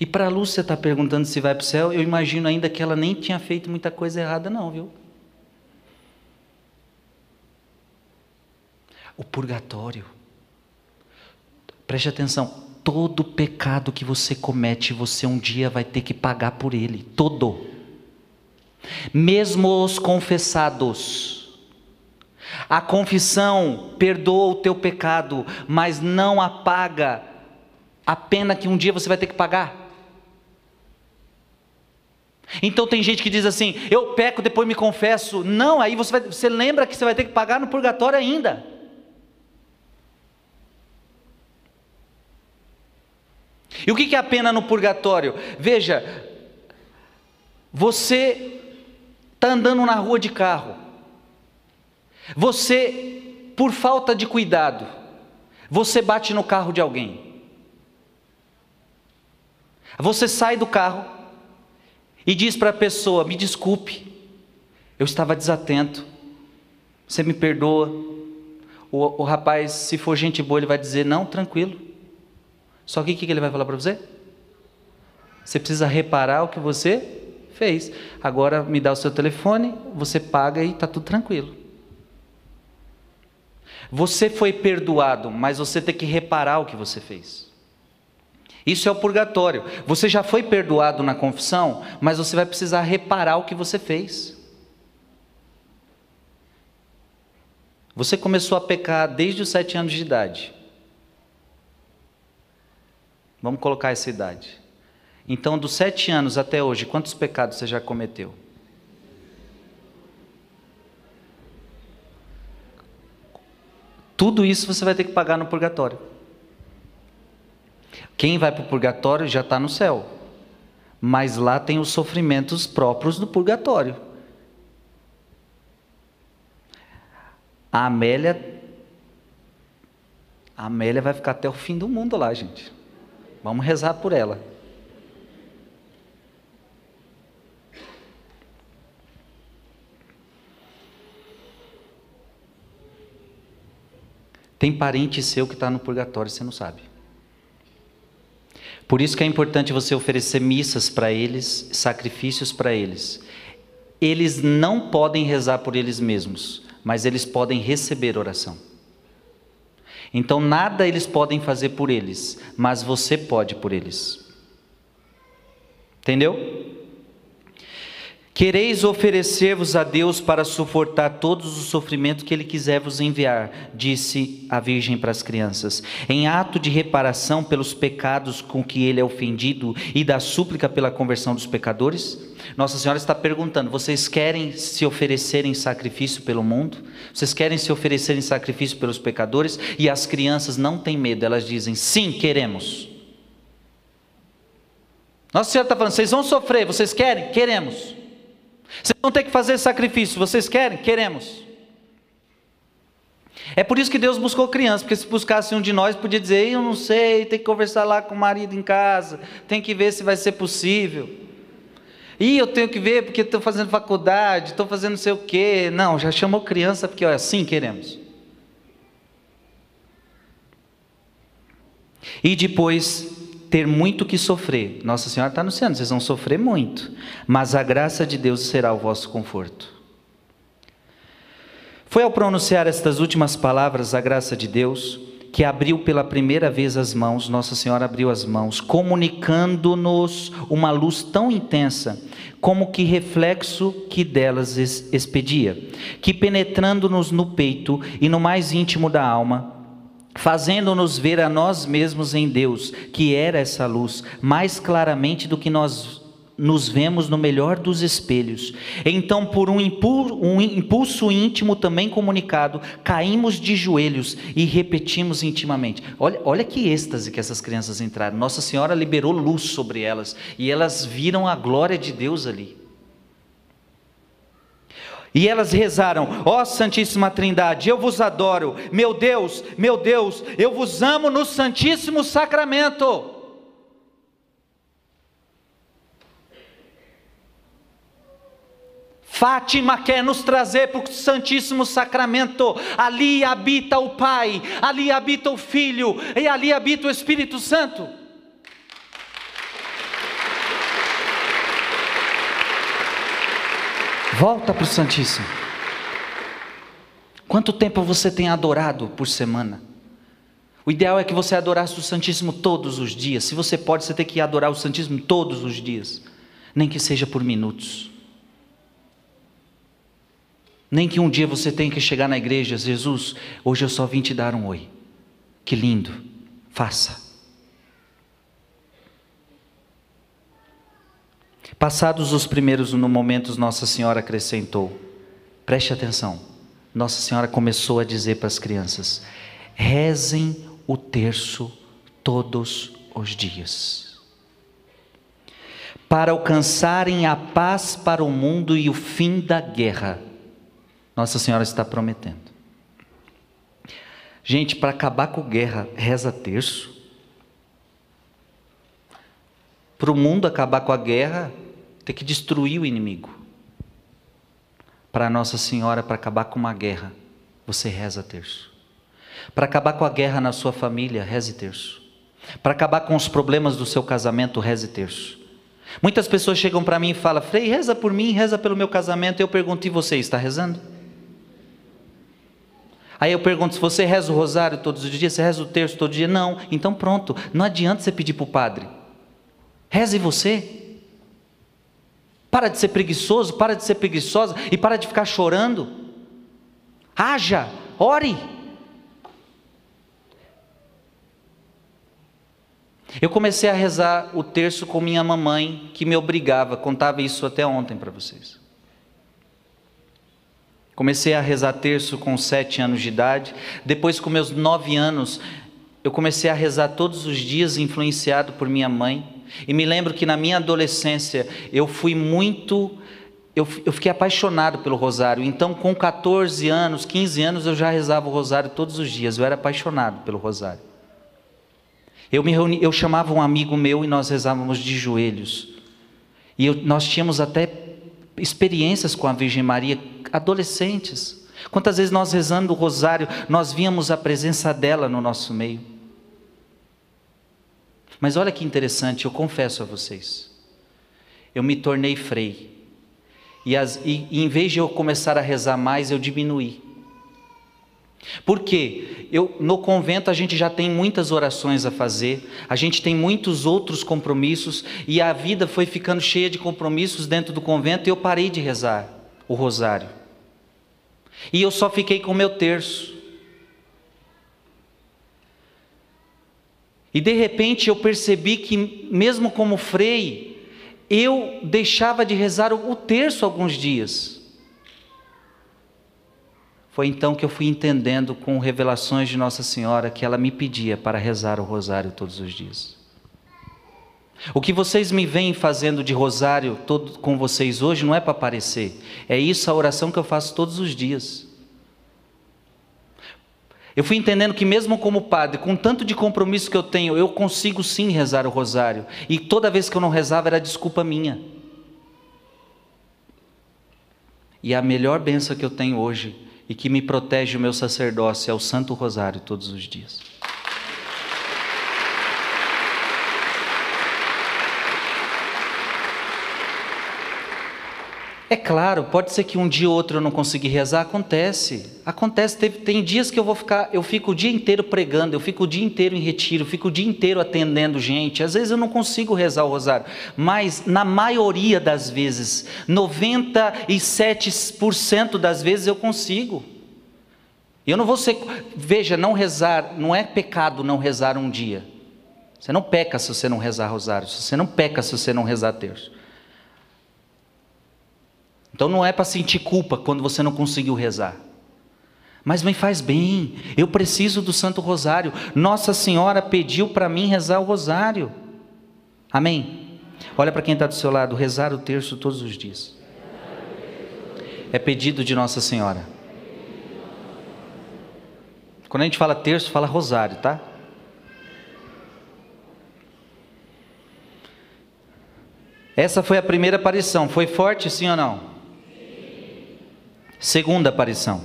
E para a Lúcia estar tá perguntando se vai para o céu, eu imagino ainda que ela nem tinha feito muita coisa errada, não, viu? O purgatório. Preste atenção, todo pecado que você comete, você um dia vai ter que pagar por ele, todo. Mesmo os confessados. A confissão perdoa o teu pecado, mas não apaga a pena que um dia você vai ter que pagar. Então tem gente que diz assim: eu peco, depois me confesso. Não, aí você, vai, você lembra que você vai ter que pagar no purgatório ainda. E o que é a pena no purgatório? Veja, você está andando na rua de carro, você, por falta de cuidado, você bate no carro de alguém, você sai do carro, e diz para a pessoa: Me desculpe, eu estava desatento, você me perdoa. O, o rapaz, se for gente boa, ele vai dizer: Não, tranquilo. Só que o que ele vai falar para você? Você precisa reparar o que você fez. Agora me dá o seu telefone, você paga e está tudo tranquilo. Você foi perdoado, mas você tem que reparar o que você fez. Isso é o purgatório. Você já foi perdoado na confissão, mas você vai precisar reparar o que você fez. Você começou a pecar desde os sete anos de idade. Vamos colocar essa idade. Então, dos sete anos até hoje, quantos pecados você já cometeu? Tudo isso você vai ter que pagar no purgatório. Quem vai para o purgatório já está no céu, mas lá tem os sofrimentos próprios do purgatório. A Amélia, a Amélia vai ficar até o fim do mundo lá, gente. Vamos rezar por ela. Tem parente seu que está no purgatório, você não sabe. Por isso que é importante você oferecer missas para eles, sacrifícios para eles. Eles não podem rezar por eles mesmos, mas eles podem receber oração. Então nada eles podem fazer por eles, mas você pode por eles. Entendeu? Quereis oferecer-vos a Deus para suportar todos os sofrimentos que Ele quiser vos enviar, disse a Virgem para as crianças, em ato de reparação pelos pecados com que Ele é ofendido e da súplica pela conversão dos pecadores? Nossa Senhora está perguntando: vocês querem se oferecer em sacrifício pelo mundo? Vocês querem se oferecer em sacrifício pelos pecadores? E as crianças não têm medo, elas dizem: sim, queremos. Nossa Senhora está falando: vocês vão sofrer, vocês querem? Queremos. Vocês vão ter que fazer sacrifício, vocês querem? Queremos. É por isso que Deus buscou crianças, porque se buscasse um de nós, podia dizer: Eu não sei, tem que conversar lá com o marido em casa, tem que ver se vai ser possível. E eu tenho que ver porque estou fazendo faculdade, estou fazendo não sei o quê. Não, já chamou criança porque olha, assim queremos. E depois ter muito que sofrer. Nossa Senhora está anunciando, vocês vão sofrer muito, mas a graça de Deus será o vosso conforto. Foi ao pronunciar estas últimas palavras, a graça de Deus, que abriu pela primeira vez as mãos, Nossa Senhora abriu as mãos, comunicando-nos uma luz tão intensa, como que reflexo que delas expedia, que penetrando-nos no peito e no mais íntimo da alma, fazendo-nos ver a nós mesmos em Deus, que era essa luz, mais claramente do que nós nos vemos no melhor dos espelhos. Então, por um impulso, um impulso íntimo também comunicado, caímos de joelhos e repetimos intimamente. Olha, olha que êxtase que essas crianças entraram. Nossa Senhora liberou luz sobre elas e elas viram a glória de Deus ali. E elas rezaram: Ó oh, Santíssima Trindade, eu vos adoro, meu Deus, meu Deus, eu vos amo no Santíssimo Sacramento. Fátima quer nos trazer para o Santíssimo Sacramento. Ali habita o Pai, ali habita o Filho e ali habita o Espírito Santo. Volta para o Santíssimo. Quanto tempo você tem adorado por semana? O ideal é que você adorasse o Santíssimo todos os dias. Se você pode, você tem que adorar o Santíssimo todos os dias, nem que seja por minutos. Nem que um dia você tenha que chegar na igreja, Jesus, hoje eu só vim te dar um oi. Que lindo. Faça. Passados os primeiros momentos, Nossa Senhora acrescentou: preste atenção. Nossa Senhora começou a dizer para as crianças: rezem o terço todos os dias, para alcançarem a paz para o mundo e o fim da guerra. Nossa Senhora está prometendo. Gente, para acabar com guerra, reza terço. Para o mundo acabar com a guerra, ter que destruir o inimigo. Para Nossa Senhora, para acabar com uma guerra, você reza terço. Para acabar com a guerra na sua família, reze terço. Para acabar com os problemas do seu casamento, reze terço. Muitas pessoas chegam para mim e falam: Frei, reza por mim, reza pelo meu casamento. Eu pergunto: e você está rezando? Aí eu pergunto: se você reza o rosário todos os dias, você reza o terço todo dia? Não. Então pronto, não adianta você pedir para o padre. Reze você. Para de ser preguiçoso, para de ser preguiçosa e para de ficar chorando. Haja, ore. Eu comecei a rezar o terço com minha mamãe, que me obrigava, contava isso até ontem para vocês. Comecei a rezar terço com sete anos de idade. Depois, com meus nove anos, eu comecei a rezar todos os dias, influenciado por minha mãe. E me lembro que na minha adolescência eu fui muito. Eu, eu fiquei apaixonado pelo rosário. Então, com 14 anos, 15 anos, eu já rezava o rosário todos os dias. Eu era apaixonado pelo rosário. Eu, me reuni, eu chamava um amigo meu e nós rezávamos de joelhos. E eu, nós tínhamos até experiências com a Virgem Maria, adolescentes. Quantas vezes nós rezando o rosário, nós víamos a presença dela no nosso meio. Mas olha que interessante, eu confesso a vocês. Eu me tornei frei. E, as, e, e em vez de eu começar a rezar mais, eu diminuí. Por quê? Eu, no convento a gente já tem muitas orações a fazer, a gente tem muitos outros compromissos e a vida foi ficando cheia de compromissos dentro do convento e eu parei de rezar o rosário. E eu só fiquei com o meu terço. E de repente eu percebi que, mesmo como frei, eu deixava de rezar o terço alguns dias. Foi então que eu fui entendendo com revelações de Nossa Senhora que ela me pedia para rezar o rosário todos os dias. O que vocês me veem fazendo de rosário todo com vocês hoje não é para aparecer, é isso a oração que eu faço todos os dias. Eu fui entendendo que, mesmo como padre, com tanto de compromisso que eu tenho, eu consigo sim rezar o rosário. E toda vez que eu não rezava era desculpa minha. E a melhor benção que eu tenho hoje e que me protege o meu sacerdócio é o Santo Rosário todos os dias. É claro, pode ser que um dia ou outro eu não consegui rezar, acontece. Acontece, tem, tem dias que eu vou ficar, eu fico o dia inteiro pregando, eu fico o dia inteiro em retiro, eu fico o dia inteiro atendendo gente. Às vezes eu não consigo rezar o rosário, mas na maioria das vezes, 97% das vezes eu consigo. Eu não vou ser, veja, não rezar, não é pecado não rezar um dia. Você não peca se você não rezar rosário, você não peca se você não rezar terço. Então não é para sentir culpa quando você não conseguiu rezar. Mas me faz bem, eu preciso do Santo Rosário. Nossa Senhora pediu para mim rezar o Rosário. Amém? Olha para quem está do seu lado, rezar o terço todos os dias. É pedido de Nossa Senhora. Quando a gente fala terço, fala rosário, tá? Essa foi a primeira aparição. Foi forte, sim ou não? Segunda aparição.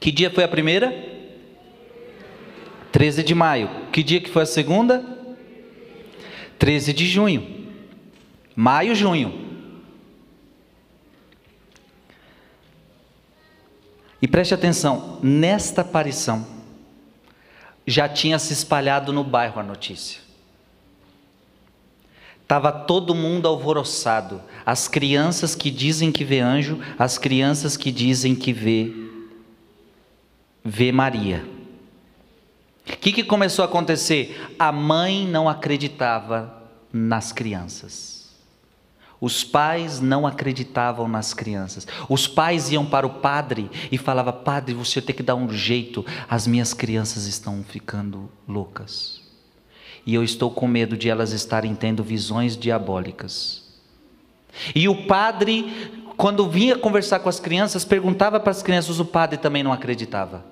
Que dia foi a primeira? 13 de maio. Que dia que foi a segunda? 13 de junho. Maio, junho. E preste atenção, nesta aparição já tinha se espalhado no bairro a notícia. Estava todo mundo alvoroçado. As crianças que dizem que vê anjo, as crianças que dizem que vê, vê Maria. O que, que começou a acontecer? A mãe não acreditava nas crianças. Os pais não acreditavam nas crianças. Os pais iam para o padre e falavam: Padre, você tem que dar um jeito, as minhas crianças estão ficando loucas e eu estou com medo de elas estarem tendo visões diabólicas. E o padre, quando vinha conversar com as crianças, perguntava para as crianças, o padre também não acreditava.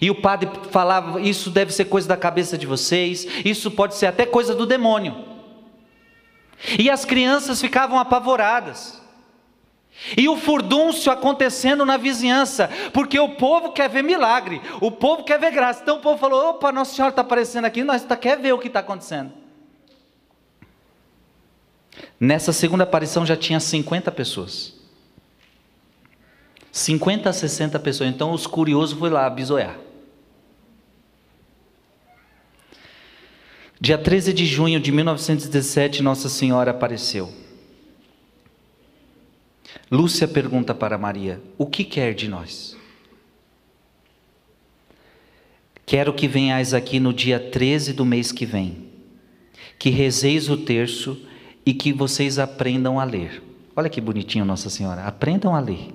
E o padre falava: Isso deve ser coisa da cabeça de vocês, isso pode ser até coisa do demônio. E as crianças ficavam apavoradas. E o furdúncio acontecendo na vizinhança, porque o povo quer ver milagre, o povo quer ver graça. Então o povo falou: opa, Nossa Senhora está aparecendo aqui, nós tá, quer ver o que está acontecendo. Nessa segunda aparição já tinha 50 pessoas. 50 a 60 pessoas. Então os curiosos foram lá bisoiar. Dia 13 de junho de 1917, Nossa Senhora apareceu. Lúcia pergunta para Maria: O que quer de nós? Quero que venhais aqui no dia 13 do mês que vem, que rezeis o terço e que vocês aprendam a ler. Olha que bonitinho, Nossa Senhora. Aprendam a ler.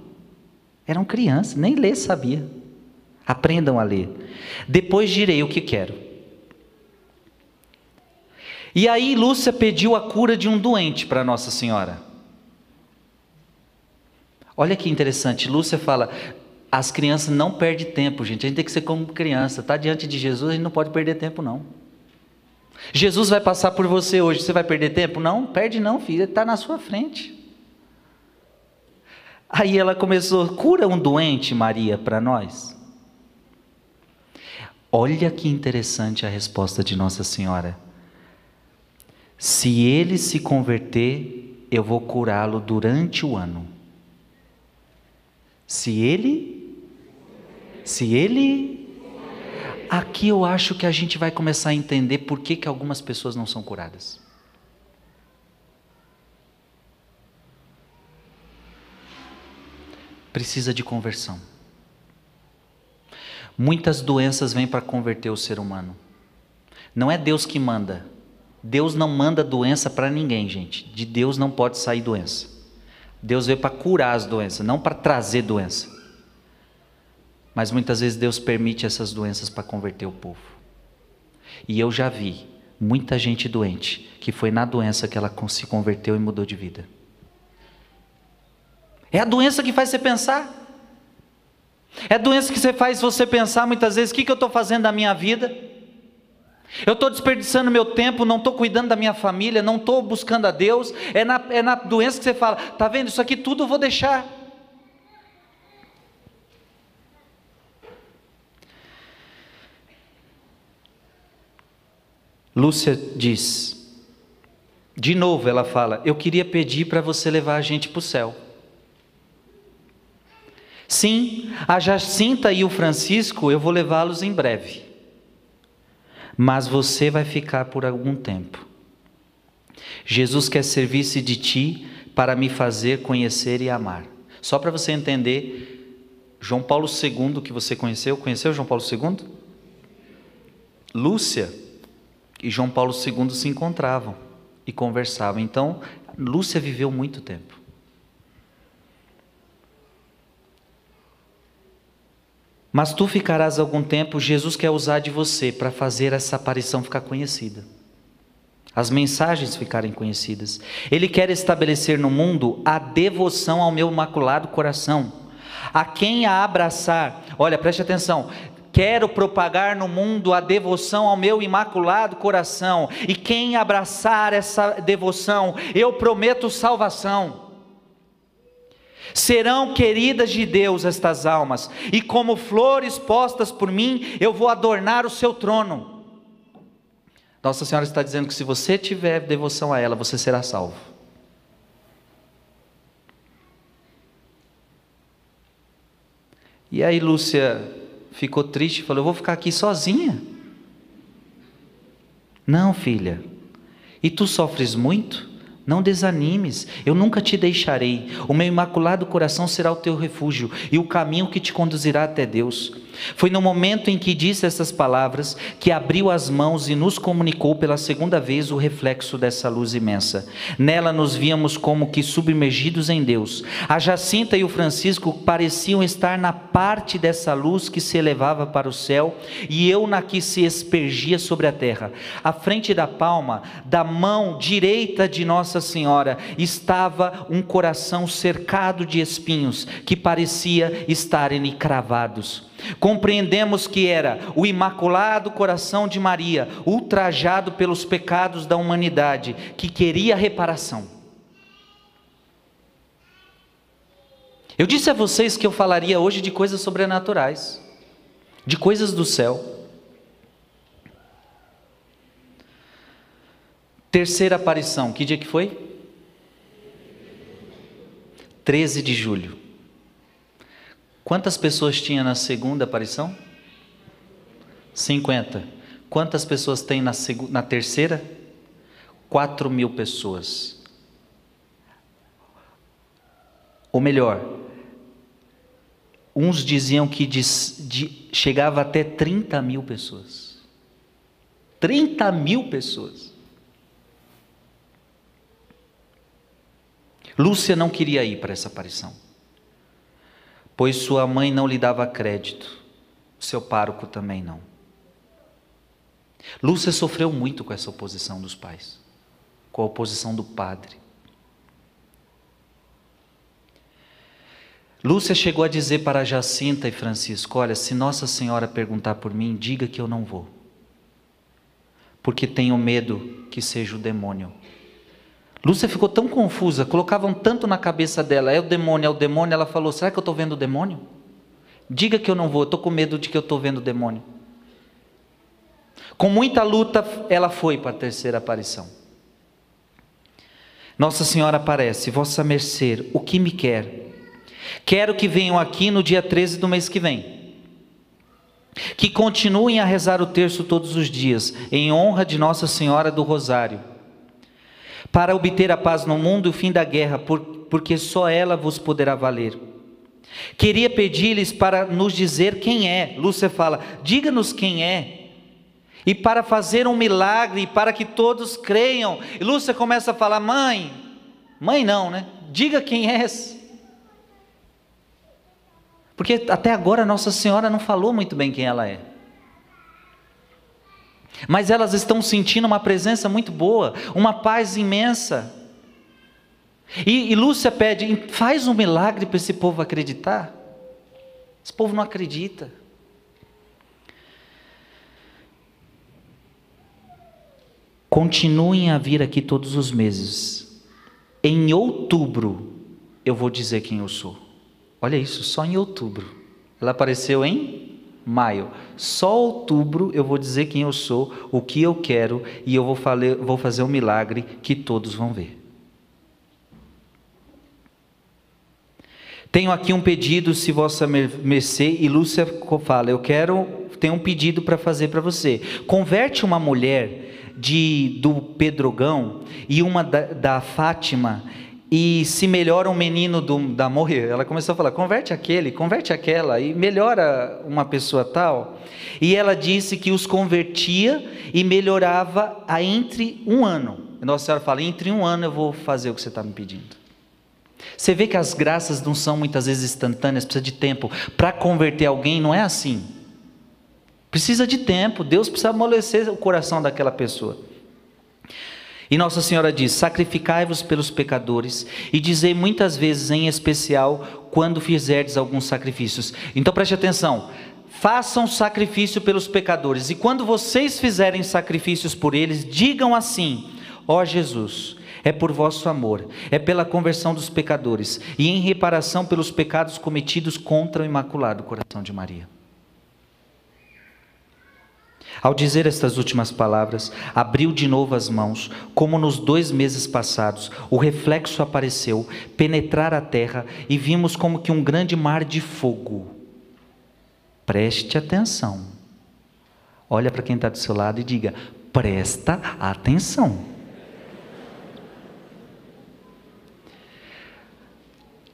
Eram crianças, nem ler sabia. Aprendam a ler. Depois direi o que quero. E aí Lúcia pediu a cura de um doente para Nossa Senhora. Olha que interessante, Lúcia fala: as crianças não perdem tempo, gente. A gente tem que ser como criança. Está diante de Jesus, a gente não pode perder tempo, não. Jesus vai passar por você hoje, você vai perder tempo? Não, perde não, filha, está na sua frente. Aí ela começou, cura um doente, Maria, para nós. Olha que interessante a resposta de Nossa Senhora. Se ele se converter, eu vou curá-lo durante o ano. Se ele, se ele, aqui eu acho que a gente vai começar a entender por que, que algumas pessoas não são curadas. Precisa de conversão. Muitas doenças vêm para converter o ser humano. Não é Deus que manda. Deus não manda doença para ninguém, gente. De Deus não pode sair doença. Deus veio para curar as doenças, não para trazer doença. Mas muitas vezes Deus permite essas doenças para converter o povo. E eu já vi muita gente doente que foi na doença que ela se converteu e mudou de vida. É a doença que faz você pensar. É a doença que você faz você pensar muitas vezes: o que, que eu estou fazendo da minha vida? Eu estou desperdiçando meu tempo, não estou cuidando da minha família, não estou buscando a Deus. É na, é na doença que você fala: tá vendo? Isso aqui tudo eu vou deixar. Lúcia diz, de novo ela fala: Eu queria pedir para você levar a gente para o céu. Sim, a Jacinta e o Francisco eu vou levá-los em breve. Mas você vai ficar por algum tempo. Jesus quer servir-se de ti para me fazer conhecer e amar. Só para você entender, João Paulo II, que você conheceu, conheceu João Paulo II? Lúcia e João Paulo II se encontravam e conversavam. Então, Lúcia viveu muito tempo. Mas tu ficarás algum tempo, Jesus quer usar de você para fazer essa aparição ficar conhecida. As mensagens ficarem conhecidas. Ele quer estabelecer no mundo a devoção ao meu imaculado coração. A quem a abraçar, olha, preste atenção. Quero propagar no mundo a devoção ao meu imaculado coração. E quem abraçar essa devoção, eu prometo salvação. Serão queridas de Deus estas almas, e como flores postas por mim, eu vou adornar o seu trono. Nossa Senhora está dizendo que se você tiver devoção a ela, você será salvo. E aí Lúcia ficou triste e falou: Eu vou ficar aqui sozinha. Não, filha. E tu sofres muito? Não desanimes, eu nunca te deixarei. O meu imaculado coração será o teu refúgio e o caminho que te conduzirá até Deus. Foi no momento em que disse essas palavras que abriu as mãos e nos comunicou pela segunda vez o reflexo dessa luz imensa. Nela nos víamos como que submergidos em Deus. A Jacinta e o Francisco pareciam estar na parte dessa luz que se elevava para o céu e eu na que se espergia sobre a terra. À frente da palma, da mão direita de Nossa Senhora, estava um coração cercado de espinhos que parecia estarem cravados. Compreendemos que era o imaculado coração de Maria, ultrajado pelos pecados da humanidade, que queria reparação. Eu disse a vocês que eu falaria hoje de coisas sobrenaturais, de coisas do céu. Terceira aparição, que dia que foi? 13 de julho. Quantas pessoas tinha na segunda aparição? 50. Quantas pessoas tem na, na terceira? 4 mil pessoas. Ou melhor, uns diziam que de, chegava até 30 mil pessoas. 30 mil pessoas. Lúcia não queria ir para essa aparição pois sua mãe não lhe dava crédito, seu pároco também não. Lúcia sofreu muito com essa oposição dos pais, com a oposição do padre. Lúcia chegou a dizer para Jacinta e Francisco: Olha, se Nossa Senhora perguntar por mim, diga que eu não vou, porque tenho medo que seja o demônio. Lúcia ficou tão confusa, colocavam tanto na cabeça dela, é o demônio, é o demônio. Ela falou: será que eu estou vendo o demônio? Diga que eu não vou, estou com medo de que eu estou vendo o demônio. Com muita luta, ela foi para a terceira aparição. Nossa Senhora aparece, Vossa Mercê, o que me quer? Quero que venham aqui no dia 13 do mês que vem. Que continuem a rezar o terço todos os dias, em honra de Nossa Senhora do Rosário, para obter a paz no mundo e o fim da guerra, porque só ela vos poderá valer. Queria pedir-lhes para nos dizer quem é. Lúcia fala: diga-nos quem é. E para fazer um milagre, para que todos creiam. E Lúcia começa a falar: mãe, mãe não, né? Diga quem és. Porque até agora Nossa Senhora não falou muito bem quem ela é. Mas elas estão sentindo uma presença muito boa, uma paz imensa. E, e Lúcia pede: faz um milagre para esse povo acreditar. Esse povo não acredita. Continuem a vir aqui todos os meses. Em outubro eu vou dizer quem eu sou. Olha isso, só em outubro. Ela apareceu em maio. Só outubro eu vou dizer quem eu sou, o que eu quero e eu vou, vou fazer um milagre que todos vão ver. Tenho aqui um pedido, se vossa mercê, e Lúcia fala, eu quero, tenho um pedido para fazer para você. Converte uma mulher de do Pedrogão e uma da, da Fátima e se melhora um menino do, da morrer, ela começou a falar: converte aquele, converte aquela, e melhora uma pessoa tal. E ela disse que os convertia e melhorava a entre um ano. Nossa Senhora fala: entre um ano eu vou fazer o que você está me pedindo. Você vê que as graças não são muitas vezes instantâneas, precisa de tempo. Para converter alguém não é assim. Precisa de tempo, Deus precisa amolecer o coração daquela pessoa. E Nossa Senhora diz: Sacrificai-vos pelos pecadores, e dizei muitas vezes, em especial, quando fizerdes alguns sacrifícios. Então preste atenção: façam sacrifício pelos pecadores, e quando vocês fizerem sacrifícios por eles, digam assim: Ó Jesus, é por vosso amor, é pela conversão dos pecadores e em reparação pelos pecados cometidos contra o Imaculado Coração de Maria. Ao dizer estas últimas palavras, abriu de novo as mãos, como nos dois meses passados. O reflexo apareceu, penetrar a terra e vimos como que um grande mar de fogo. Preste atenção. Olha para quem está do seu lado e diga: presta atenção.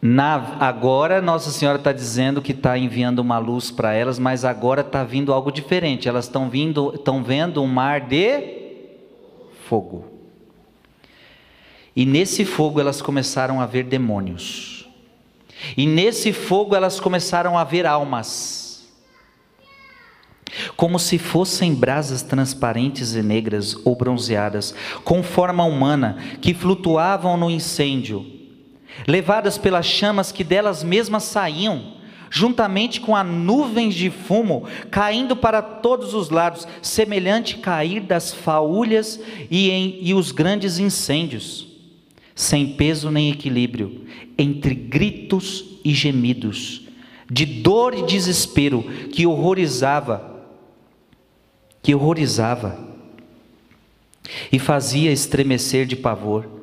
Na, agora Nossa Senhora está dizendo que está enviando uma luz para elas, mas agora está vindo algo diferente. Elas estão vindo, estão vendo um mar de fogo. E nesse fogo elas começaram a ver demônios. E nesse fogo elas começaram a ver almas. Como se fossem brasas transparentes e negras ou bronzeadas, com forma humana, que flutuavam no incêndio levadas pelas chamas que delas mesmas saíam, juntamente com a nuvens de fumo caindo para todos os lados, semelhante cair das faúlhas e, em, e os grandes incêndios, sem peso nem equilíbrio, entre gritos e gemidos, de dor e desespero que horrorizava, que horrorizava e fazia estremecer de pavor.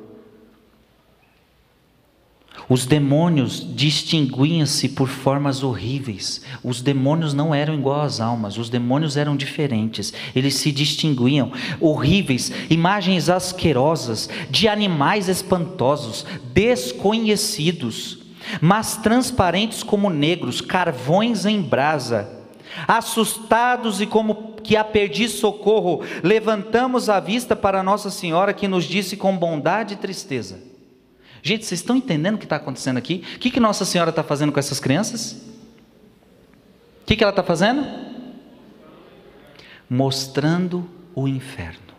Os demônios distinguiam-se por formas horríveis. Os demônios não eram igual às almas, os demônios eram diferentes. Eles se distinguiam, horríveis, imagens asquerosas de animais espantosos, desconhecidos, mas transparentes como negros, carvões em brasa. Assustados e como que a perdi socorro, levantamos a vista para Nossa Senhora que nos disse com bondade e tristeza: Gente, vocês estão entendendo o que está acontecendo aqui? O que, que Nossa Senhora está fazendo com essas crianças? O que, que ela está fazendo? Mostrando o inferno.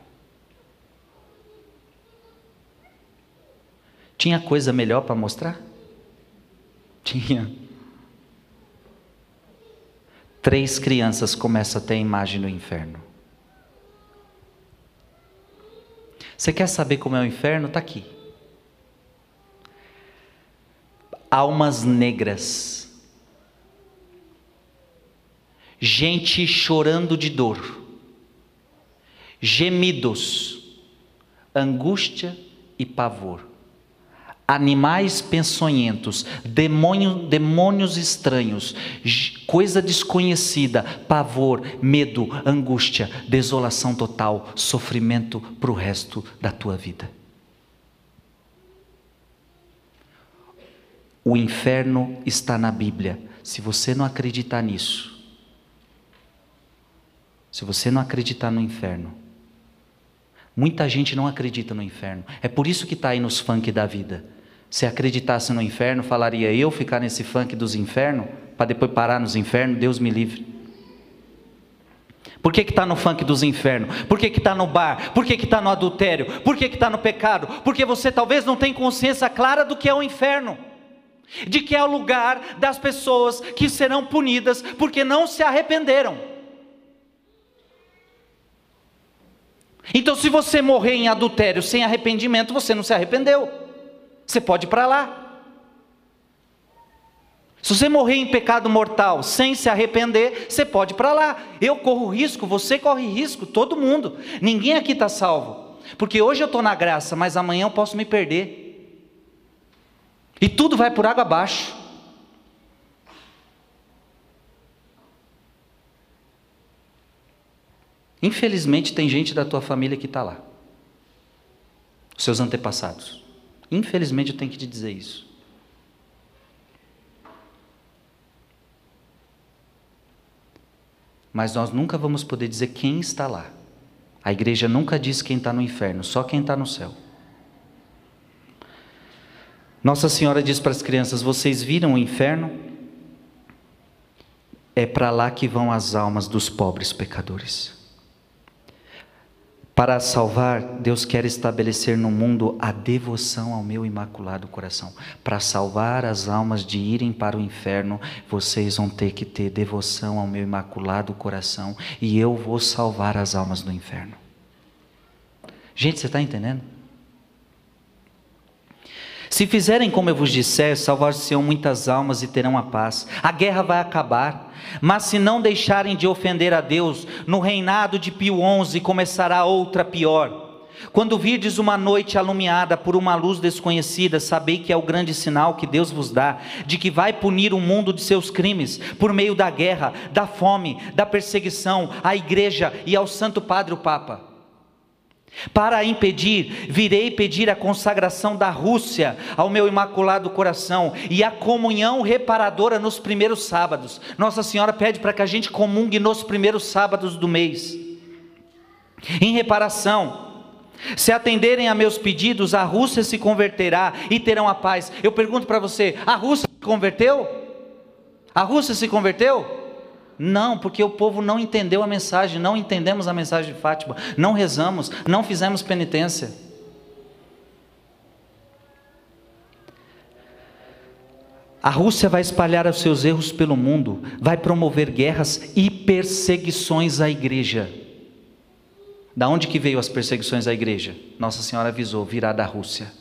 Tinha coisa melhor para mostrar? Tinha. Três crianças começam a ter a imagem do inferno. Você quer saber como é o inferno? Está aqui. Almas negras, gente chorando de dor, gemidos, angústia e pavor, animais peçonhentos, demônio, demônios estranhos, coisa desconhecida, pavor, medo, angústia, desolação total, sofrimento para o resto da tua vida. O inferno está na Bíblia. Se você não acreditar nisso, se você não acreditar no inferno, muita gente não acredita no inferno. É por isso que está aí nos funk da vida. Se acreditasse no inferno, falaria eu ficar nesse funk dos infernos, para depois parar nos infernos, Deus me livre. Por que está no funk dos infernos? Por que está no bar? Por que está no adultério? Por que está no pecado? Porque você talvez não tenha consciência clara do que é o inferno de que é o lugar das pessoas que serão punidas porque não se arrependeram. Então, se você morrer em adultério sem arrependimento, você não se arrependeu. Você pode ir para lá. Se você morrer em pecado mortal sem se arrepender, você pode ir para lá. Eu corro risco, você corre risco, todo mundo. Ninguém aqui está salvo. Porque hoje eu estou na graça, mas amanhã eu posso me perder. E tudo vai por água abaixo. Infelizmente, tem gente da tua família que está lá, seus antepassados. Infelizmente, eu tenho que te dizer isso. Mas nós nunca vamos poder dizer quem está lá. A igreja nunca diz quem está no inferno, só quem está no céu. Nossa Senhora diz para as crianças: Vocês viram o inferno? É para lá que vão as almas dos pobres pecadores. Para salvar, Deus quer estabelecer no mundo a devoção ao meu imaculado coração. Para salvar as almas de irem para o inferno, vocês vão ter que ter devoção ao meu imaculado coração, e eu vou salvar as almas do inferno. Gente, você está entendendo? Se fizerem como eu vos disser, salvar-se-ão muitas almas e terão a paz. A guerra vai acabar. Mas se não deixarem de ofender a Deus, no reinado de Pio XI começará outra pior. Quando virdes uma noite alumiada por uma luz desconhecida, sabei que é o grande sinal que Deus vos dá, de que vai punir o mundo de seus crimes, por meio da guerra, da fome, da perseguição, à igreja e ao Santo Padre o Papa. Para impedir, virei pedir a consagração da Rússia ao meu imaculado coração e a comunhão reparadora nos primeiros sábados. Nossa Senhora pede para que a gente comungue nos primeiros sábados do mês. Em reparação, se atenderem a meus pedidos, a Rússia se converterá e terão a paz. Eu pergunto para você: a Rússia se converteu? A Rússia se converteu? Não, porque o povo não entendeu a mensagem, não entendemos a mensagem de Fátima, não rezamos, não fizemos penitência. A Rússia vai espalhar os seus erros pelo mundo, vai promover guerras e perseguições à igreja. Da onde que veio as perseguições à igreja? Nossa Senhora avisou, virá da Rússia.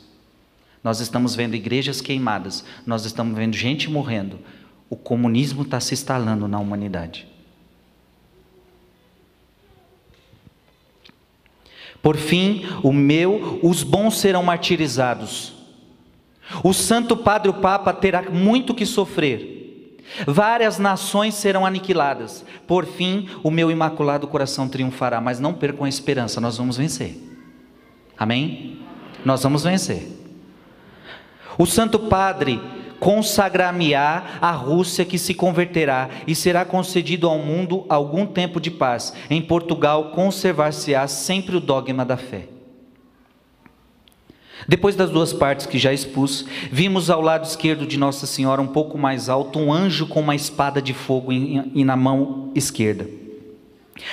Nós estamos vendo igrejas queimadas, nós estamos vendo gente morrendo, o comunismo está se instalando na humanidade. Por fim, o meu, os bons serão martirizados. O Santo Padre o Papa terá muito que sofrer. Várias nações serão aniquiladas. Por fim, o meu imaculado coração triunfará. Mas não percam a esperança, nós vamos vencer. Amém? Nós vamos vencer. O Santo Padre consagrar-me-á a Rússia que se converterá e será concedido ao mundo algum tempo de paz. Em Portugal conservar-se-á sempre o dogma da fé. Depois das duas partes que já expus, vimos ao lado esquerdo de Nossa Senhora, um pouco mais alto, um anjo com uma espada de fogo e na mão esquerda.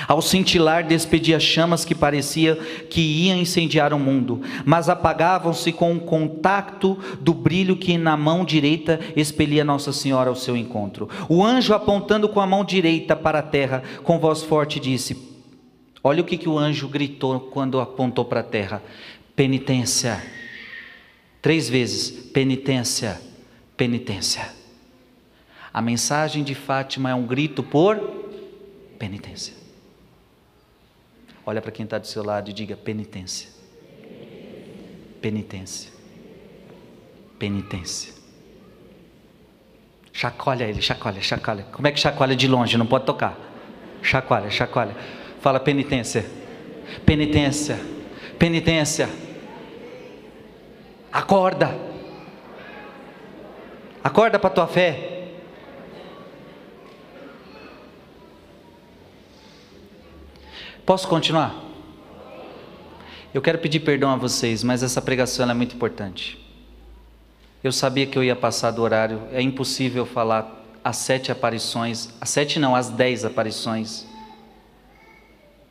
Ao cintilar, despedia chamas que parecia que iam incendiar o mundo, mas apagavam-se com o contato do brilho que na mão direita expelia Nossa Senhora ao seu encontro. O anjo, apontando com a mão direita para a terra, com voz forte disse: Olha o que, que o anjo gritou quando apontou para a terra: penitência. Três vezes: penitência, penitência. A mensagem de Fátima é um grito por penitência. Olha para quem está do seu lado e diga penitência. Penitência. penitência. Chacoalha ele, chacoalha, chacoalha. Como é que chacoalha de longe? Não pode tocar. Chacoalha, chacoalha. Fala penitência. Penitência. Penitência. Acorda. Acorda para a tua fé. Posso continuar? Eu quero pedir perdão a vocês, mas essa pregação é muito importante. Eu sabia que eu ia passar do horário, é impossível falar as sete aparições, as sete não, as dez aparições.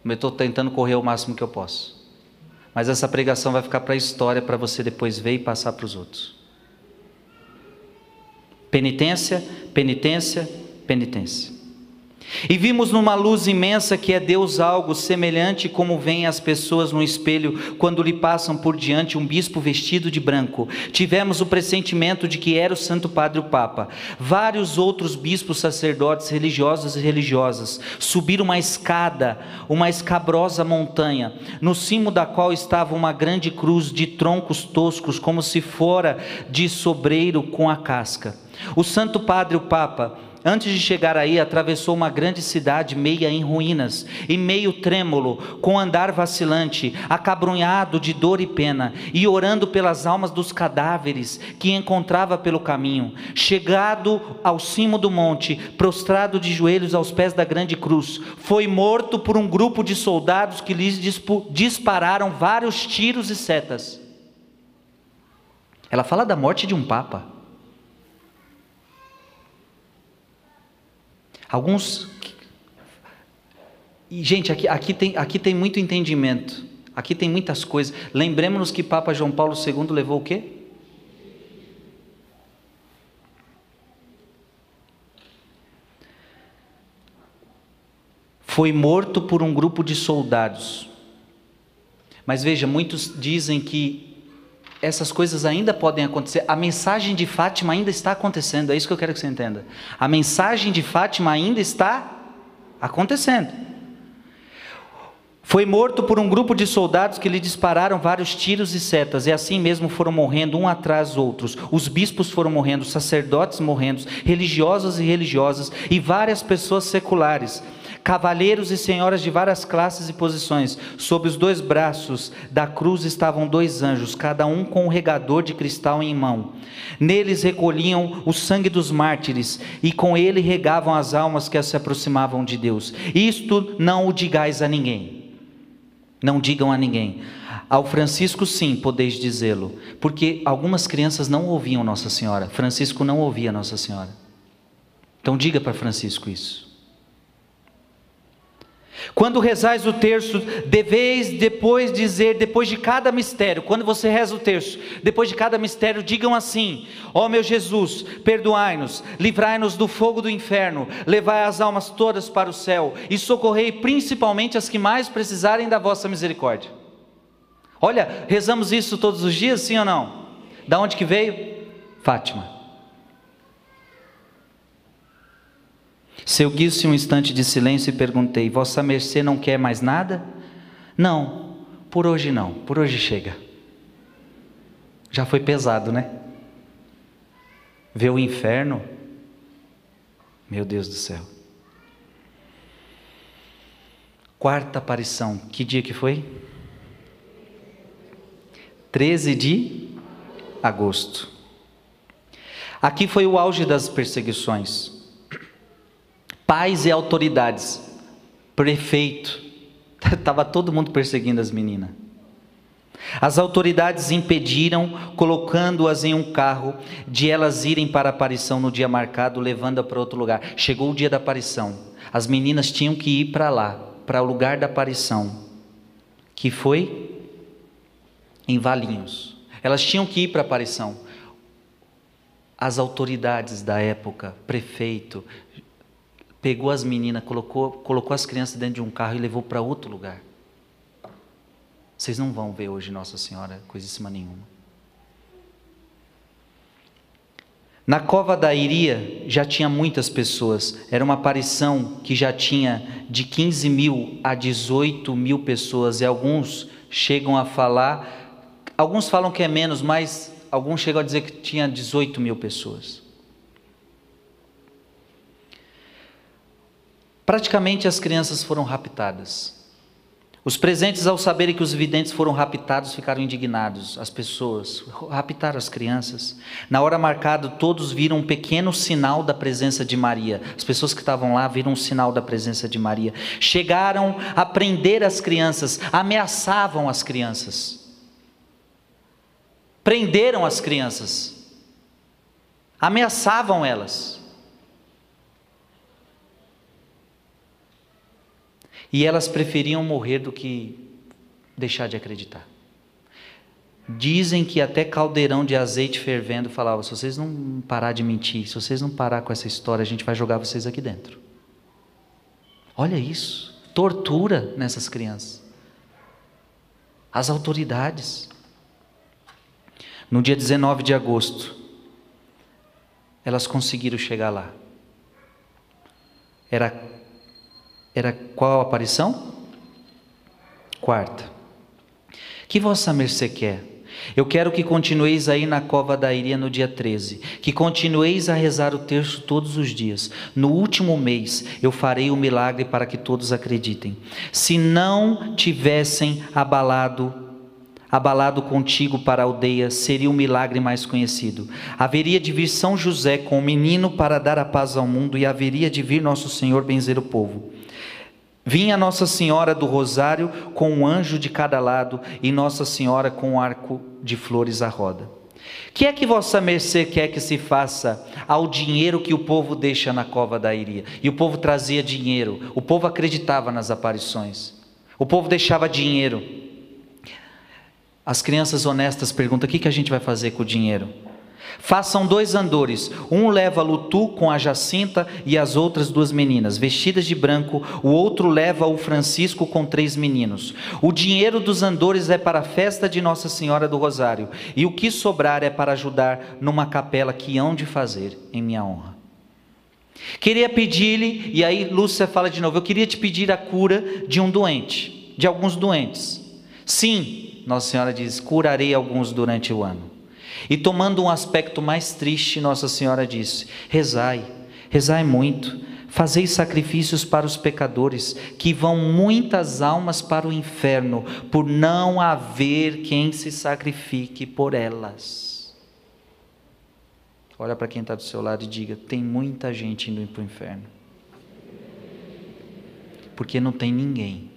Eu estou tentando correr o máximo que eu posso. Mas essa pregação vai ficar para a história, para você depois ver e passar para os outros. Penitência, penitência, penitência. E vimos numa luz imensa que é Deus algo semelhante como veem as pessoas no espelho quando lhe passam por diante um bispo vestido de branco. Tivemos o pressentimento de que era o Santo Padre o Papa. Vários outros bispos, sacerdotes, religiosos e religiosas subiram uma escada, uma escabrosa montanha, no cimo da qual estava uma grande cruz de troncos toscos, como se fora de sobreiro com a casca. O Santo Padre o Papa Antes de chegar aí, atravessou uma grande cidade meia em ruínas, e meio trêmulo, com andar vacilante, acabrunhado de dor e pena, e orando pelas almas dos cadáveres que encontrava pelo caminho. Chegado ao cimo do monte, prostrado de joelhos aos pés da grande cruz, foi morto por um grupo de soldados que lhes dispararam vários tiros e setas. Ela fala da morte de um papa. Alguns. E, gente, aqui, aqui, tem, aqui tem muito entendimento. Aqui tem muitas coisas. Lembremos-nos que Papa João Paulo II levou o quê? Foi morto por um grupo de soldados. Mas veja, muitos dizem que essas coisas ainda podem acontecer. A mensagem de Fátima ainda está acontecendo, é isso que eu quero que você entenda. A mensagem de Fátima ainda está acontecendo. Foi morto por um grupo de soldados que lhe dispararam vários tiros e setas, e assim mesmo foram morrendo um atrás dos outros. Os bispos foram morrendo, sacerdotes morrendo, religiosos e religiosas, e várias pessoas seculares cavalheiros e senhoras de várias classes e posições. Sob os dois braços da cruz estavam dois anjos, cada um com um regador de cristal em mão. Neles recolhiam o sangue dos mártires e com ele regavam as almas que se aproximavam de Deus. Isto não o digais a ninguém. Não digam a ninguém. Ao Francisco, sim, podeis dizê-lo, porque algumas crianças não ouviam Nossa Senhora. Francisco não ouvia Nossa Senhora. Então diga para Francisco isso. Quando rezais o terço, deveis depois dizer, depois de cada mistério, quando você reza o terço, depois de cada mistério, digam assim: Ó meu Jesus, perdoai-nos, livrai-nos do fogo do inferno, levai as almas todas para o céu e socorrei principalmente as que mais precisarem da vossa misericórdia. Olha, rezamos isso todos os dias, sim ou não? Da onde que veio? Fátima. Segui-se um instante de silêncio e perguntei: Vossa mercê não quer mais nada? Não, por hoje não, por hoje chega. Já foi pesado, né? Ver o inferno? Meu Deus do céu. Quarta aparição, que dia que foi? 13 de agosto. Aqui foi o auge das perseguições pais e autoridades, prefeito, estava todo mundo perseguindo as meninas. As autoridades impediram, colocando-as em um carro, de elas irem para a aparição no dia marcado, levando-a para outro lugar. Chegou o dia da aparição. As meninas tinham que ir para lá, para o lugar da aparição, que foi em Valinhos. Elas tinham que ir para a aparição. As autoridades da época, prefeito, pegou as meninas, colocou, colocou as crianças dentro de um carro e levou para outro lugar. Vocês não vão ver hoje Nossa Senhora coisíssima nenhuma. Na cova da Iria já tinha muitas pessoas, era uma aparição que já tinha de 15 mil a 18 mil pessoas, e alguns chegam a falar, alguns falam que é menos, mas alguns chegam a dizer que tinha 18 mil pessoas. Praticamente as crianças foram raptadas. Os presentes, ao saberem que os videntes foram raptados, ficaram indignados. As pessoas raptaram as crianças. Na hora marcada, todos viram um pequeno sinal da presença de Maria. As pessoas que estavam lá viram um sinal da presença de Maria. Chegaram a prender as crianças, ameaçavam as crianças. Prenderam as crianças, ameaçavam elas. E elas preferiam morrer do que deixar de acreditar. Dizem que até caldeirão de azeite fervendo falava: se vocês não parar de mentir, se vocês não parar com essa história, a gente vai jogar vocês aqui dentro. Olha isso, tortura nessas crianças. As autoridades. No dia 19 de agosto, elas conseguiram chegar lá. Era era qual a aparição? Quarta. Que vossa mercê quer? Eu quero que continueis aí na cova da Iria no dia 13, que continueis a rezar o terço todos os dias. No último mês eu farei o milagre para que todos acreditem. Se não tivessem abalado abalado contigo para a aldeia, seria o milagre mais conhecido. Haveria de vir São José com o menino para dar a paz ao mundo, e haveria de vir nosso Senhor benzer o povo. Vinha Nossa Senhora do Rosário com um anjo de cada lado e Nossa Senhora com um arco de flores à roda. Que é que vossa mercê quer que se faça ao dinheiro que o povo deixa na cova da Iria? E o povo trazia dinheiro, o povo acreditava nas aparições, o povo deixava dinheiro. As crianças honestas perguntam: o que, que a gente vai fazer com o dinheiro? Façam dois andores, um leva Lutu com a Jacinta e as outras duas meninas, vestidas de branco, o outro leva o Francisco com três meninos. O dinheiro dos andores é para a festa de Nossa Senhora do Rosário, e o que sobrar é para ajudar numa capela que hão de fazer em minha honra. Queria pedir-lhe, e aí Lúcia fala de novo, eu queria te pedir a cura de um doente, de alguns doentes. Sim, Nossa Senhora diz, curarei alguns durante o ano. E tomando um aspecto mais triste, Nossa Senhora disse: Rezai, rezai muito, fazei sacrifícios para os pecadores, que vão muitas almas para o inferno, por não haver quem se sacrifique por elas. Olha para quem está do seu lado e diga: tem muita gente indo para o inferno. Porque não tem ninguém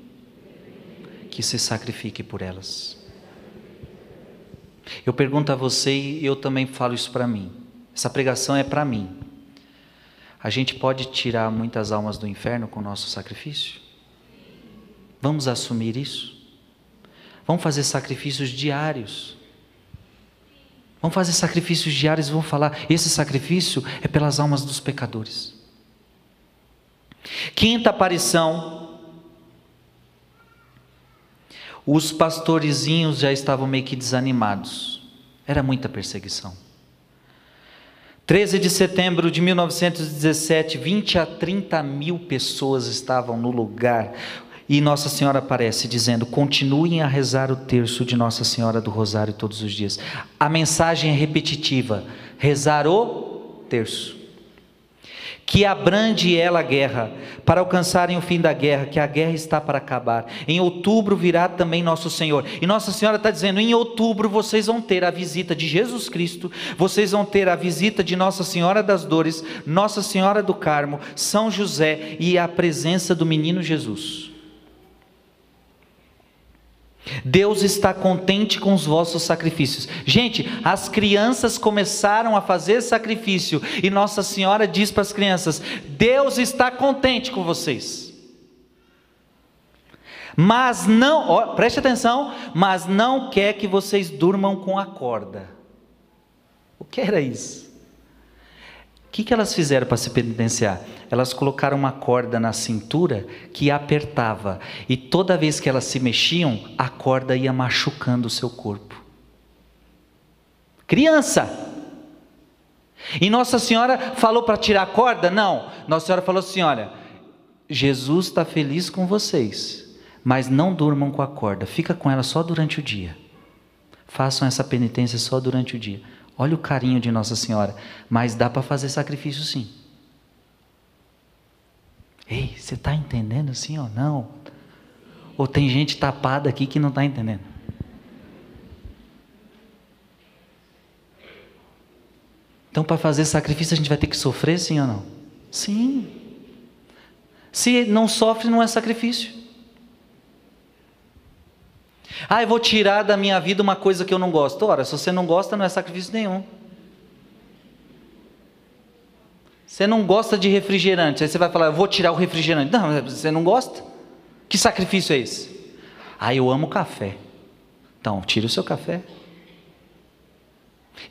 que se sacrifique por elas. Eu pergunto a você e eu também falo isso para mim. Essa pregação é para mim. A gente pode tirar muitas almas do inferno com o nosso sacrifício? Vamos assumir isso? Vamos fazer sacrifícios diários. Vamos fazer sacrifícios diários e vamos falar: esse sacrifício é pelas almas dos pecadores. Quinta aparição os pastorezinhos já estavam meio que desanimados. Era muita perseguição. 13 de setembro de 1917, 20 a 30 mil pessoas estavam no lugar. E Nossa Senhora aparece dizendo: continuem a rezar o terço de Nossa Senhora do Rosário todos os dias. A mensagem é repetitiva: rezar o terço que abrande ela a guerra, para alcançarem o fim da guerra, que a guerra está para acabar. Em outubro virá também nosso Senhor. E Nossa Senhora está dizendo: em outubro vocês vão ter a visita de Jesus Cristo, vocês vão ter a visita de Nossa Senhora das Dores, Nossa Senhora do Carmo, São José e a presença do menino Jesus. Deus está contente com os vossos sacrifícios. Gente, as crianças começaram a fazer sacrifício e Nossa Senhora diz para as crianças: Deus está contente com vocês. Mas não, ó, preste atenção, mas não quer que vocês durmam com a corda. O que era isso? Que, que elas fizeram para se penitenciar? Elas colocaram uma corda na cintura que apertava, e toda vez que elas se mexiam, a corda ia machucando o seu corpo. Criança! E Nossa Senhora falou para tirar a corda? Não. Nossa Senhora falou assim: olha, Jesus está feliz com vocês, mas não durmam com a corda, fica com ela só durante o dia. Façam essa penitência só durante o dia. Olha o carinho de Nossa Senhora. Mas dá para fazer sacrifício sim. Ei, você está entendendo sim ou não? Ou tem gente tapada aqui que não está entendendo? Então, para fazer sacrifício, a gente vai ter que sofrer, sim ou não? Sim. Se não sofre, não é sacrifício. Ah, eu vou tirar da minha vida uma coisa que eu não gosto. Ora, se você não gosta, não é sacrifício nenhum. Você não gosta de refrigerante, aí você vai falar, eu vou tirar o refrigerante. Não, você não gosta? Que sacrifício é esse? Ah, eu amo café. Então, tire o seu café.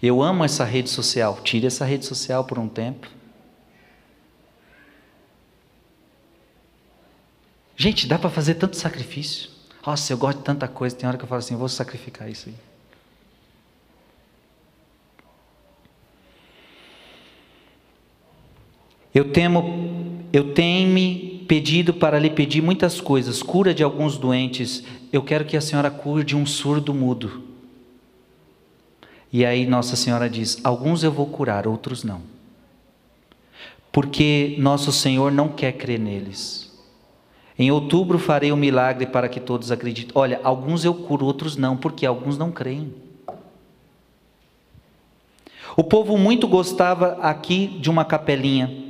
Eu amo essa rede social. Tire essa rede social por um tempo. Gente, dá para fazer tanto sacrifício. Nossa, eu gosto de tanta coisa. Tem hora que eu falo assim: eu vou sacrificar isso aí. Eu temo, eu tenho me pedido para lhe pedir muitas coisas, cura de alguns doentes. Eu quero que a senhora cure de um surdo mudo. E aí Nossa Senhora diz: alguns eu vou curar, outros não. Porque nosso Senhor não quer crer neles. Em outubro farei um milagre para que todos acreditem. Olha, alguns eu curo, outros não, porque alguns não creem. O povo muito gostava aqui de uma capelinha.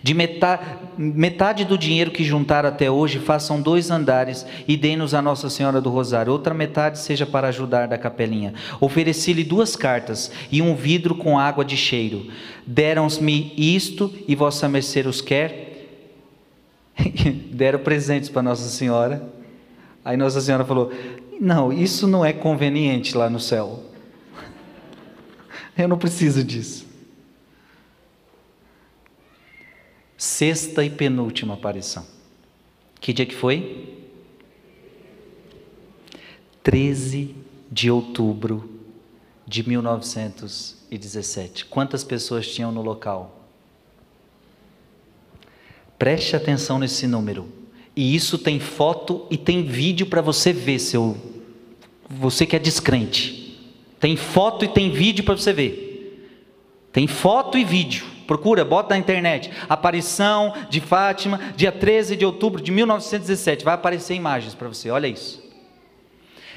De metade, metade, do dinheiro que juntaram até hoje, façam dois andares e deem-nos a Nossa Senhora do Rosário. Outra metade seja para ajudar da capelinha. Ofereci-lhe duas cartas e um vidro com água de cheiro. Deram-me isto e vossa mercê os quer? Deram presentes para Nossa Senhora. Aí Nossa Senhora falou: Não, isso não é conveniente lá no céu. Eu não preciso disso. Sexta e penúltima aparição. Que dia que foi? 13 de outubro de 1917. Quantas pessoas tinham no local? Preste atenção nesse número. E isso tem foto e tem vídeo para você ver, seu você que é descrente. Tem foto e tem vídeo para você ver. Tem foto e vídeo. Procura, bota na internet. Aparição de Fátima, dia 13 de outubro de 1917. Vai aparecer imagens para você, olha isso.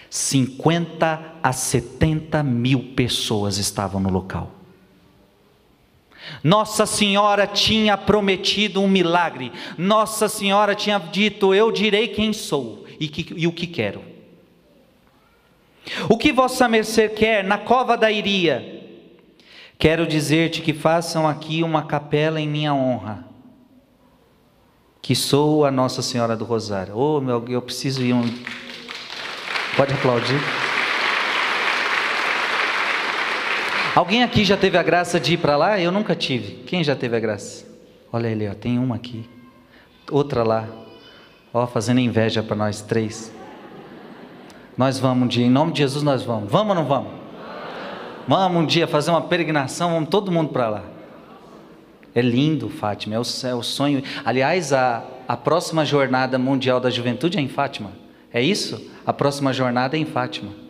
50 a 70 mil pessoas estavam no local. Nossa Senhora tinha prometido um milagre. Nossa Senhora tinha dito: Eu direi quem sou e, que, e o que quero. O que vossa mercê quer na cova da Iria? Quero dizer-te que façam aqui uma capela em minha honra, que sou a Nossa Senhora do Rosário. Oh, meu, eu preciso ir um. Pode aplaudir. Alguém aqui já teve a graça de ir para lá? Eu nunca tive. Quem já teve a graça? Olha ele, ó, tem uma aqui, outra lá, ó, fazendo inveja para nós três. Nós vamos um dia, em nome de Jesus nós vamos. Vamos ou não vamos? Vamos um dia fazer uma peregrinação, vamos todo mundo para lá. É lindo, Fátima, é o, é o sonho. Aliás, a, a próxima jornada mundial da juventude é em Fátima. É isso? A próxima jornada é em Fátima.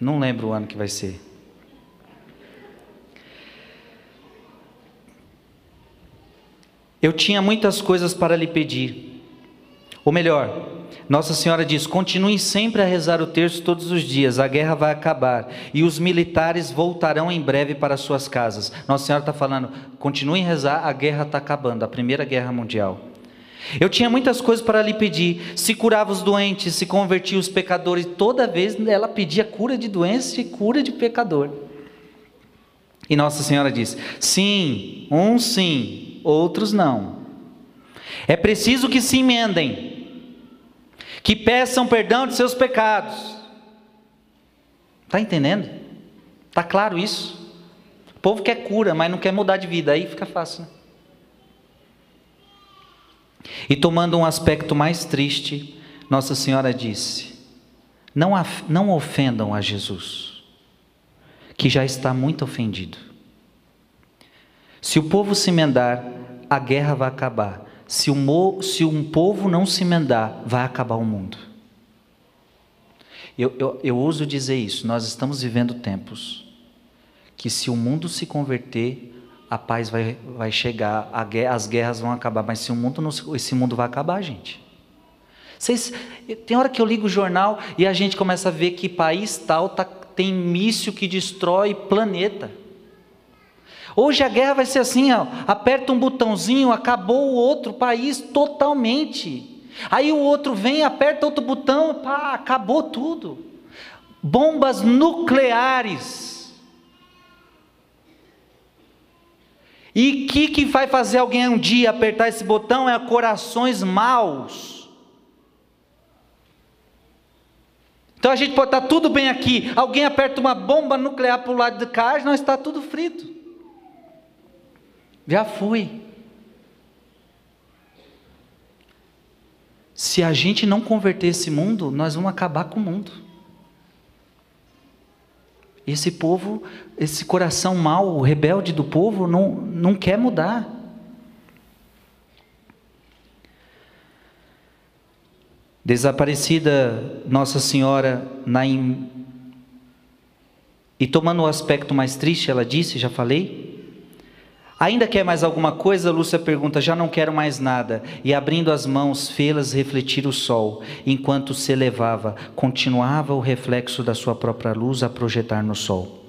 Não lembro o ano que vai ser. Eu tinha muitas coisas para lhe pedir. Ou melhor, nossa Senhora diz: continuem sempre a rezar o terço todos os dias, a guerra vai acabar e os militares voltarão em breve para suas casas. Nossa Senhora está falando: continuem a rezar, a guerra está acabando, a Primeira Guerra Mundial. Eu tinha muitas coisas para lhe pedir: se curava os doentes, se convertia os pecadores. Toda vez ela pedia cura de doença e cura de pecador. E Nossa Senhora diz: sim, uns sim, outros não. É preciso que se emendem que peçam perdão de seus pecados. Está entendendo? Está claro isso? O povo quer cura, mas não quer mudar de vida, aí fica fácil. Né? E tomando um aspecto mais triste, Nossa Senhora disse: não, não ofendam a Jesus, que já está muito ofendido. Se o povo se emendar, a guerra vai acabar se, se um povo não se emendar, vai acabar o mundo. Eu, eu, eu uso dizer isso, nós estamos vivendo tempos que se o mundo se converter, a paz vai, vai chegar, as guerras vão acabar, mas se o mundo não, esse mundo vai acabar, gente. Vocês, tem hora que eu ligo o jornal e a gente começa a ver que país tal tá, tem míssil que destrói planeta. Hoje a guerra vai ser assim, ó, aperta um botãozinho, acabou o outro país totalmente. Aí o outro vem, aperta outro botão, pá, acabou tudo. Bombas nucleares. E o que, que vai fazer alguém um dia apertar esse botão? É corações maus. Então a gente pode estar tudo bem aqui. Alguém aperta uma bomba nuclear para o lado de cá, nós está tudo frito. Já fui. Se a gente não converter esse mundo, nós vamos acabar com o mundo. Esse povo, esse coração mau, rebelde do povo, não, não quer mudar. Desaparecida Nossa Senhora na e tomando o aspecto mais triste, ela disse, já falei, Ainda quer mais alguma coisa? Lúcia pergunta: Já não quero mais nada. E abrindo as mãos, fê-las refletir o sol. Enquanto se elevava, continuava o reflexo da sua própria luz a projetar no sol.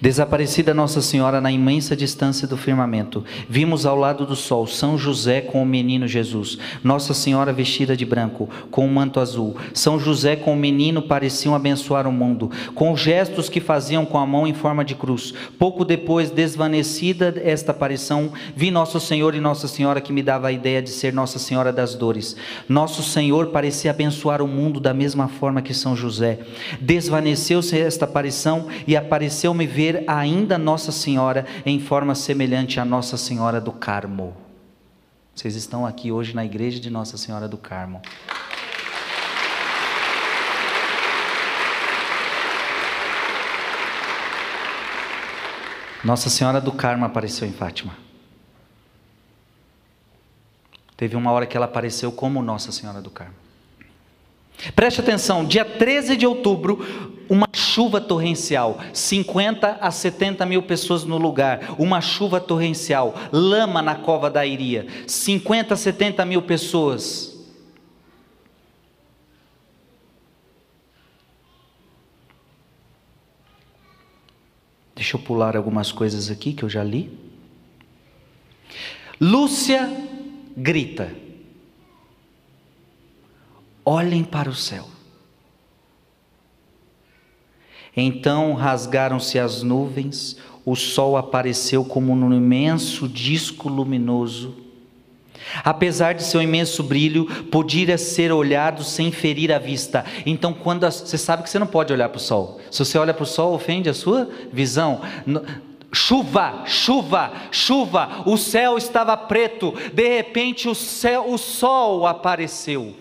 Desaparecida Nossa Senhora na imensa distância do firmamento, vimos ao lado do sol São José com o menino Jesus, Nossa Senhora vestida de branco, com um manto azul. São José com o menino pareciam abençoar o mundo, com gestos que faziam com a mão em forma de cruz. Pouco depois, desvanecida esta aparição, vi Nosso Senhor e Nossa Senhora que me dava a ideia de ser Nossa Senhora das Dores. Nosso Senhor parecia abençoar o mundo da mesma forma que São José. Desvaneceu-se esta aparição e apareceu me ver ainda Nossa Senhora em forma semelhante à Nossa Senhora do Carmo. Vocês estão aqui hoje na igreja de Nossa Senhora do Carmo. Nossa Senhora do Carmo apareceu em Fátima. Teve uma hora que ela apareceu como Nossa Senhora do Carmo. Preste atenção, dia 13 de outubro, uma chuva torrencial, 50 a 70 mil pessoas no lugar, uma chuva torrencial, lama na cova da Iria, 50 a 70 mil pessoas. Deixa eu pular algumas coisas aqui que eu já li. Lúcia grita: Olhem para o céu. Então rasgaram-se as nuvens, o sol apareceu como um imenso disco luminoso. Apesar de seu imenso brilho, podia ser olhado sem ferir a vista. Então, quando a, você sabe que você não pode olhar para o sol. Se você olha para o sol, ofende a sua visão. Chuva, chuva, chuva. O céu estava preto. De repente, o céu, o sol apareceu.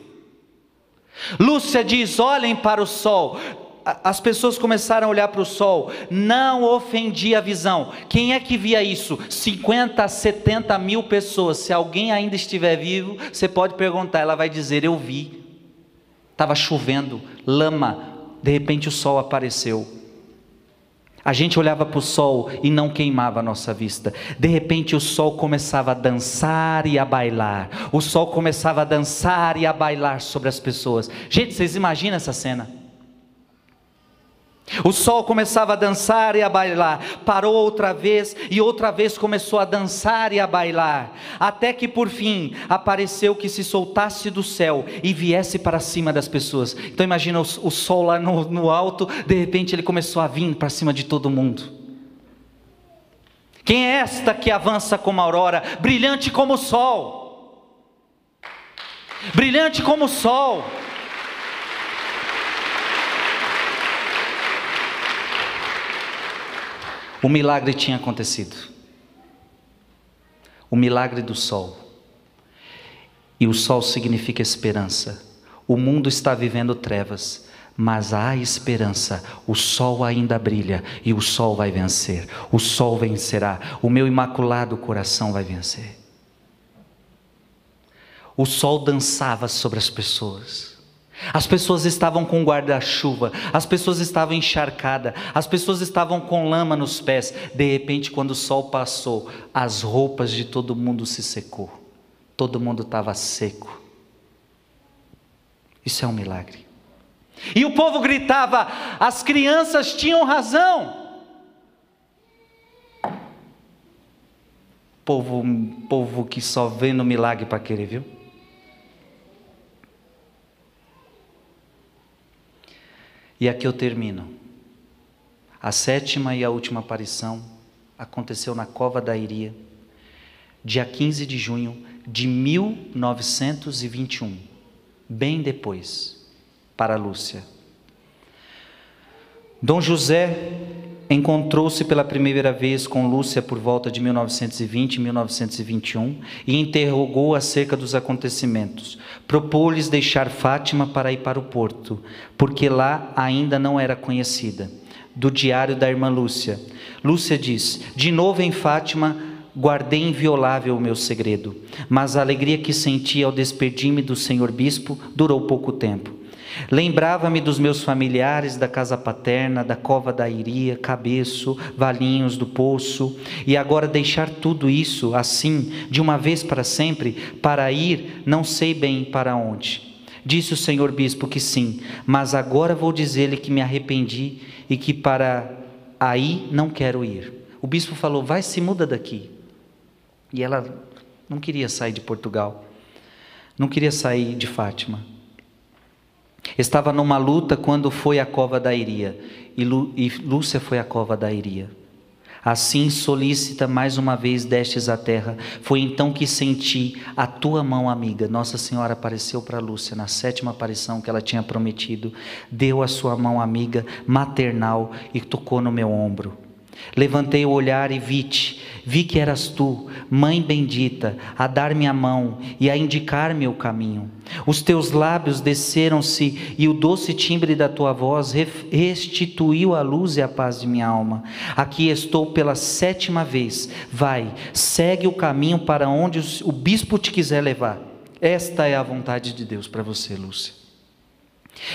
Lúcia diz: olhem para o sol as pessoas começaram a olhar para o sol, não ofendia a visão. Quem é que via isso? 50, 70 mil pessoas. Se alguém ainda estiver vivo, você pode perguntar, ela vai dizer: Eu vi. Estava chovendo, lama, de repente o sol apareceu. A gente olhava para o sol e não queimava a nossa vista. De repente o sol começava a dançar e a bailar. O sol começava a dançar e a bailar sobre as pessoas. Gente, vocês imaginam essa cena? O sol começava a dançar e a bailar, parou outra vez e outra vez começou a dançar e a bailar, até que por fim apareceu que se soltasse do céu e viesse para cima das pessoas. Então imagina o, o sol lá no, no alto, de repente ele começou a vir para cima de todo mundo. Quem é esta que avança como a aurora, brilhante como o sol? Brilhante como o sol. O milagre tinha acontecido. O milagre do sol. E o sol significa esperança. O mundo está vivendo trevas, mas há esperança. O sol ainda brilha e o sol vai vencer. O sol vencerá. O meu imaculado coração vai vencer. O sol dançava sobre as pessoas. As pessoas estavam com guarda-chuva, as pessoas estavam encharcadas, as pessoas estavam com lama nos pés. De repente, quando o sol passou, as roupas de todo mundo se secou. Todo mundo estava seco. Isso é um milagre. E o povo gritava: as crianças tinham razão. Povo, povo que só vê no milagre para querer, viu? E aqui eu termino. A sétima e a última aparição aconteceu na Cova da Iria, dia 15 de junho de 1921, bem depois, para Lúcia. Dom José encontrou-se pela primeira vez com Lúcia por volta de 1920 e 1921 e interrogou acerca dos acontecimentos. Propôs-lhes deixar Fátima para ir para o porto, porque lá ainda não era conhecida. Do diário da irmã Lúcia. Lúcia diz: De novo em Fátima, guardei inviolável o meu segredo, mas a alegria que senti ao despedir-me do senhor bispo durou pouco tempo. Lembrava-me dos meus familiares da casa paterna, da cova da Iria, Cabeço, Valinhos do Poço, e agora deixar tudo isso assim, de uma vez para sempre, para ir, não sei bem para onde. Disse o senhor bispo que sim, mas agora vou dizer-lhe que me arrependi e que para aí não quero ir. O bispo falou: vai, se muda daqui. E ela não queria sair de Portugal, não queria sair de Fátima. Estava numa luta quando foi à cova da Iria, e, e Lúcia foi à cova da Iria. Assim, solícita, mais uma vez destes à terra, foi então que senti a tua mão amiga. Nossa Senhora apareceu para Lúcia na sétima aparição que ela tinha prometido, deu a sua mão amiga maternal e tocou no meu ombro. Levantei o olhar e vi-te, vi que eras tu, mãe bendita, a dar-me a mão e a indicar-me o caminho. Os teus lábios desceram-se e o doce timbre da tua voz restituiu a luz e a paz de minha alma. Aqui estou pela sétima vez. Vai, segue o caminho para onde o bispo te quiser levar. Esta é a vontade de Deus para você, Lúcia.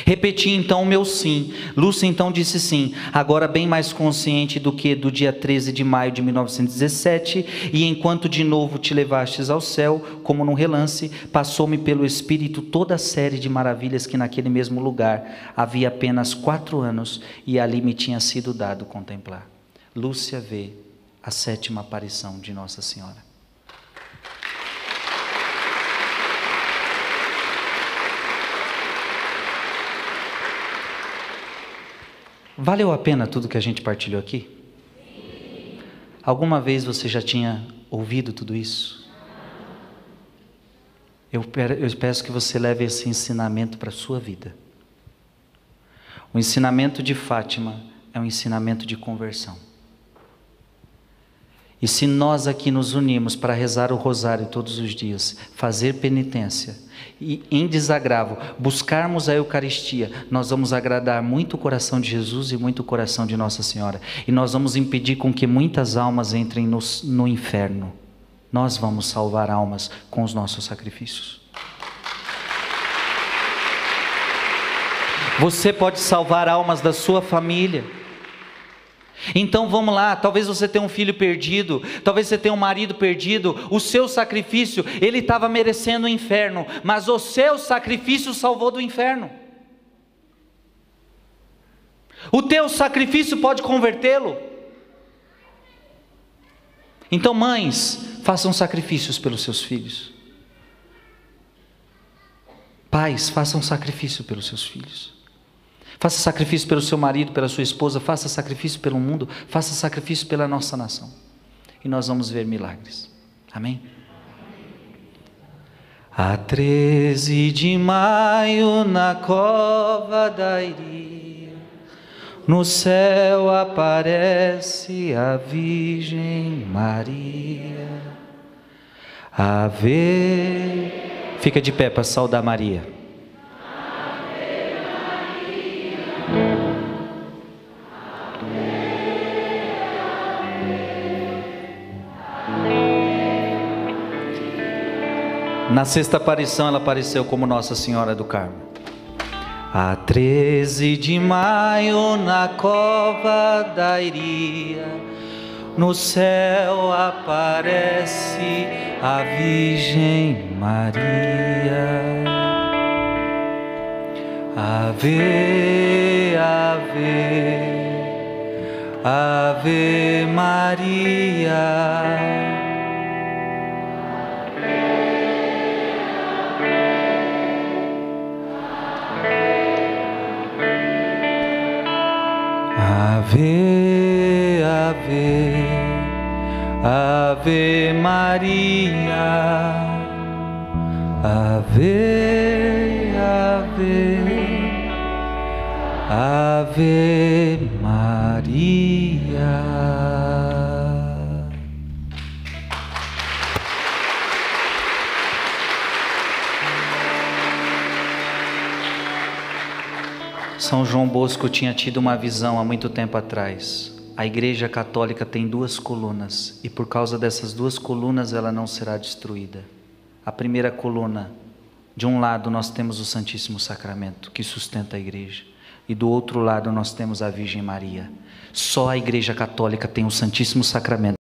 Repeti então o meu sim. Lúcia então disse sim, agora bem mais consciente do que do dia 13 de maio de 1917, e enquanto de novo te levastes ao céu, como num relance, passou-me pelo espírito toda a série de maravilhas que naquele mesmo lugar havia apenas quatro anos e ali me tinha sido dado contemplar. Lúcia vê a sétima aparição de Nossa Senhora. Valeu a pena tudo que a gente partilhou aqui? Alguma vez você já tinha ouvido tudo isso? Eu, eu peço que você leve esse ensinamento para a sua vida. O ensinamento de Fátima é um ensinamento de conversão. E se nós aqui nos unimos para rezar o rosário todos os dias, fazer penitência e em desagravo buscarmos a Eucaristia, nós vamos agradar muito o coração de Jesus e muito o coração de Nossa Senhora. E nós vamos impedir com que muitas almas entrem no, no inferno. Nós vamos salvar almas com os nossos sacrifícios. Você pode salvar almas da sua família. Então vamos lá, talvez você tenha um filho perdido, talvez você tenha um marido perdido, o seu sacrifício, ele estava merecendo o inferno, mas o seu sacrifício salvou do inferno. O teu sacrifício pode convertê-lo. Então, mães, façam sacrifícios pelos seus filhos. Pais, façam sacrifício pelos seus filhos. Faça sacrifício pelo seu marido, pela sua esposa, faça sacrifício pelo mundo, faça sacrifício pela nossa nação. E nós vamos ver milagres. Amém? A 13 de maio, na cova da Iria, no céu aparece a Virgem Maria. Ave. Fica de pé para saudar Maria. Na sexta aparição, ela apareceu como Nossa Senhora do Carmo. A 13 de maio, na cova da Iria, no céu aparece a Virgem Maria. Ave, ave, ave Maria. Ave, Ave, Ave Maria, Ave, Ave, Ave Maria. São João Bosco tinha tido uma visão há muito tempo atrás. A Igreja Católica tem duas colunas e por causa dessas duas colunas ela não será destruída. A primeira coluna, de um lado nós temos o Santíssimo Sacramento que sustenta a Igreja e do outro lado nós temos a Virgem Maria. Só a Igreja Católica tem o Santíssimo Sacramento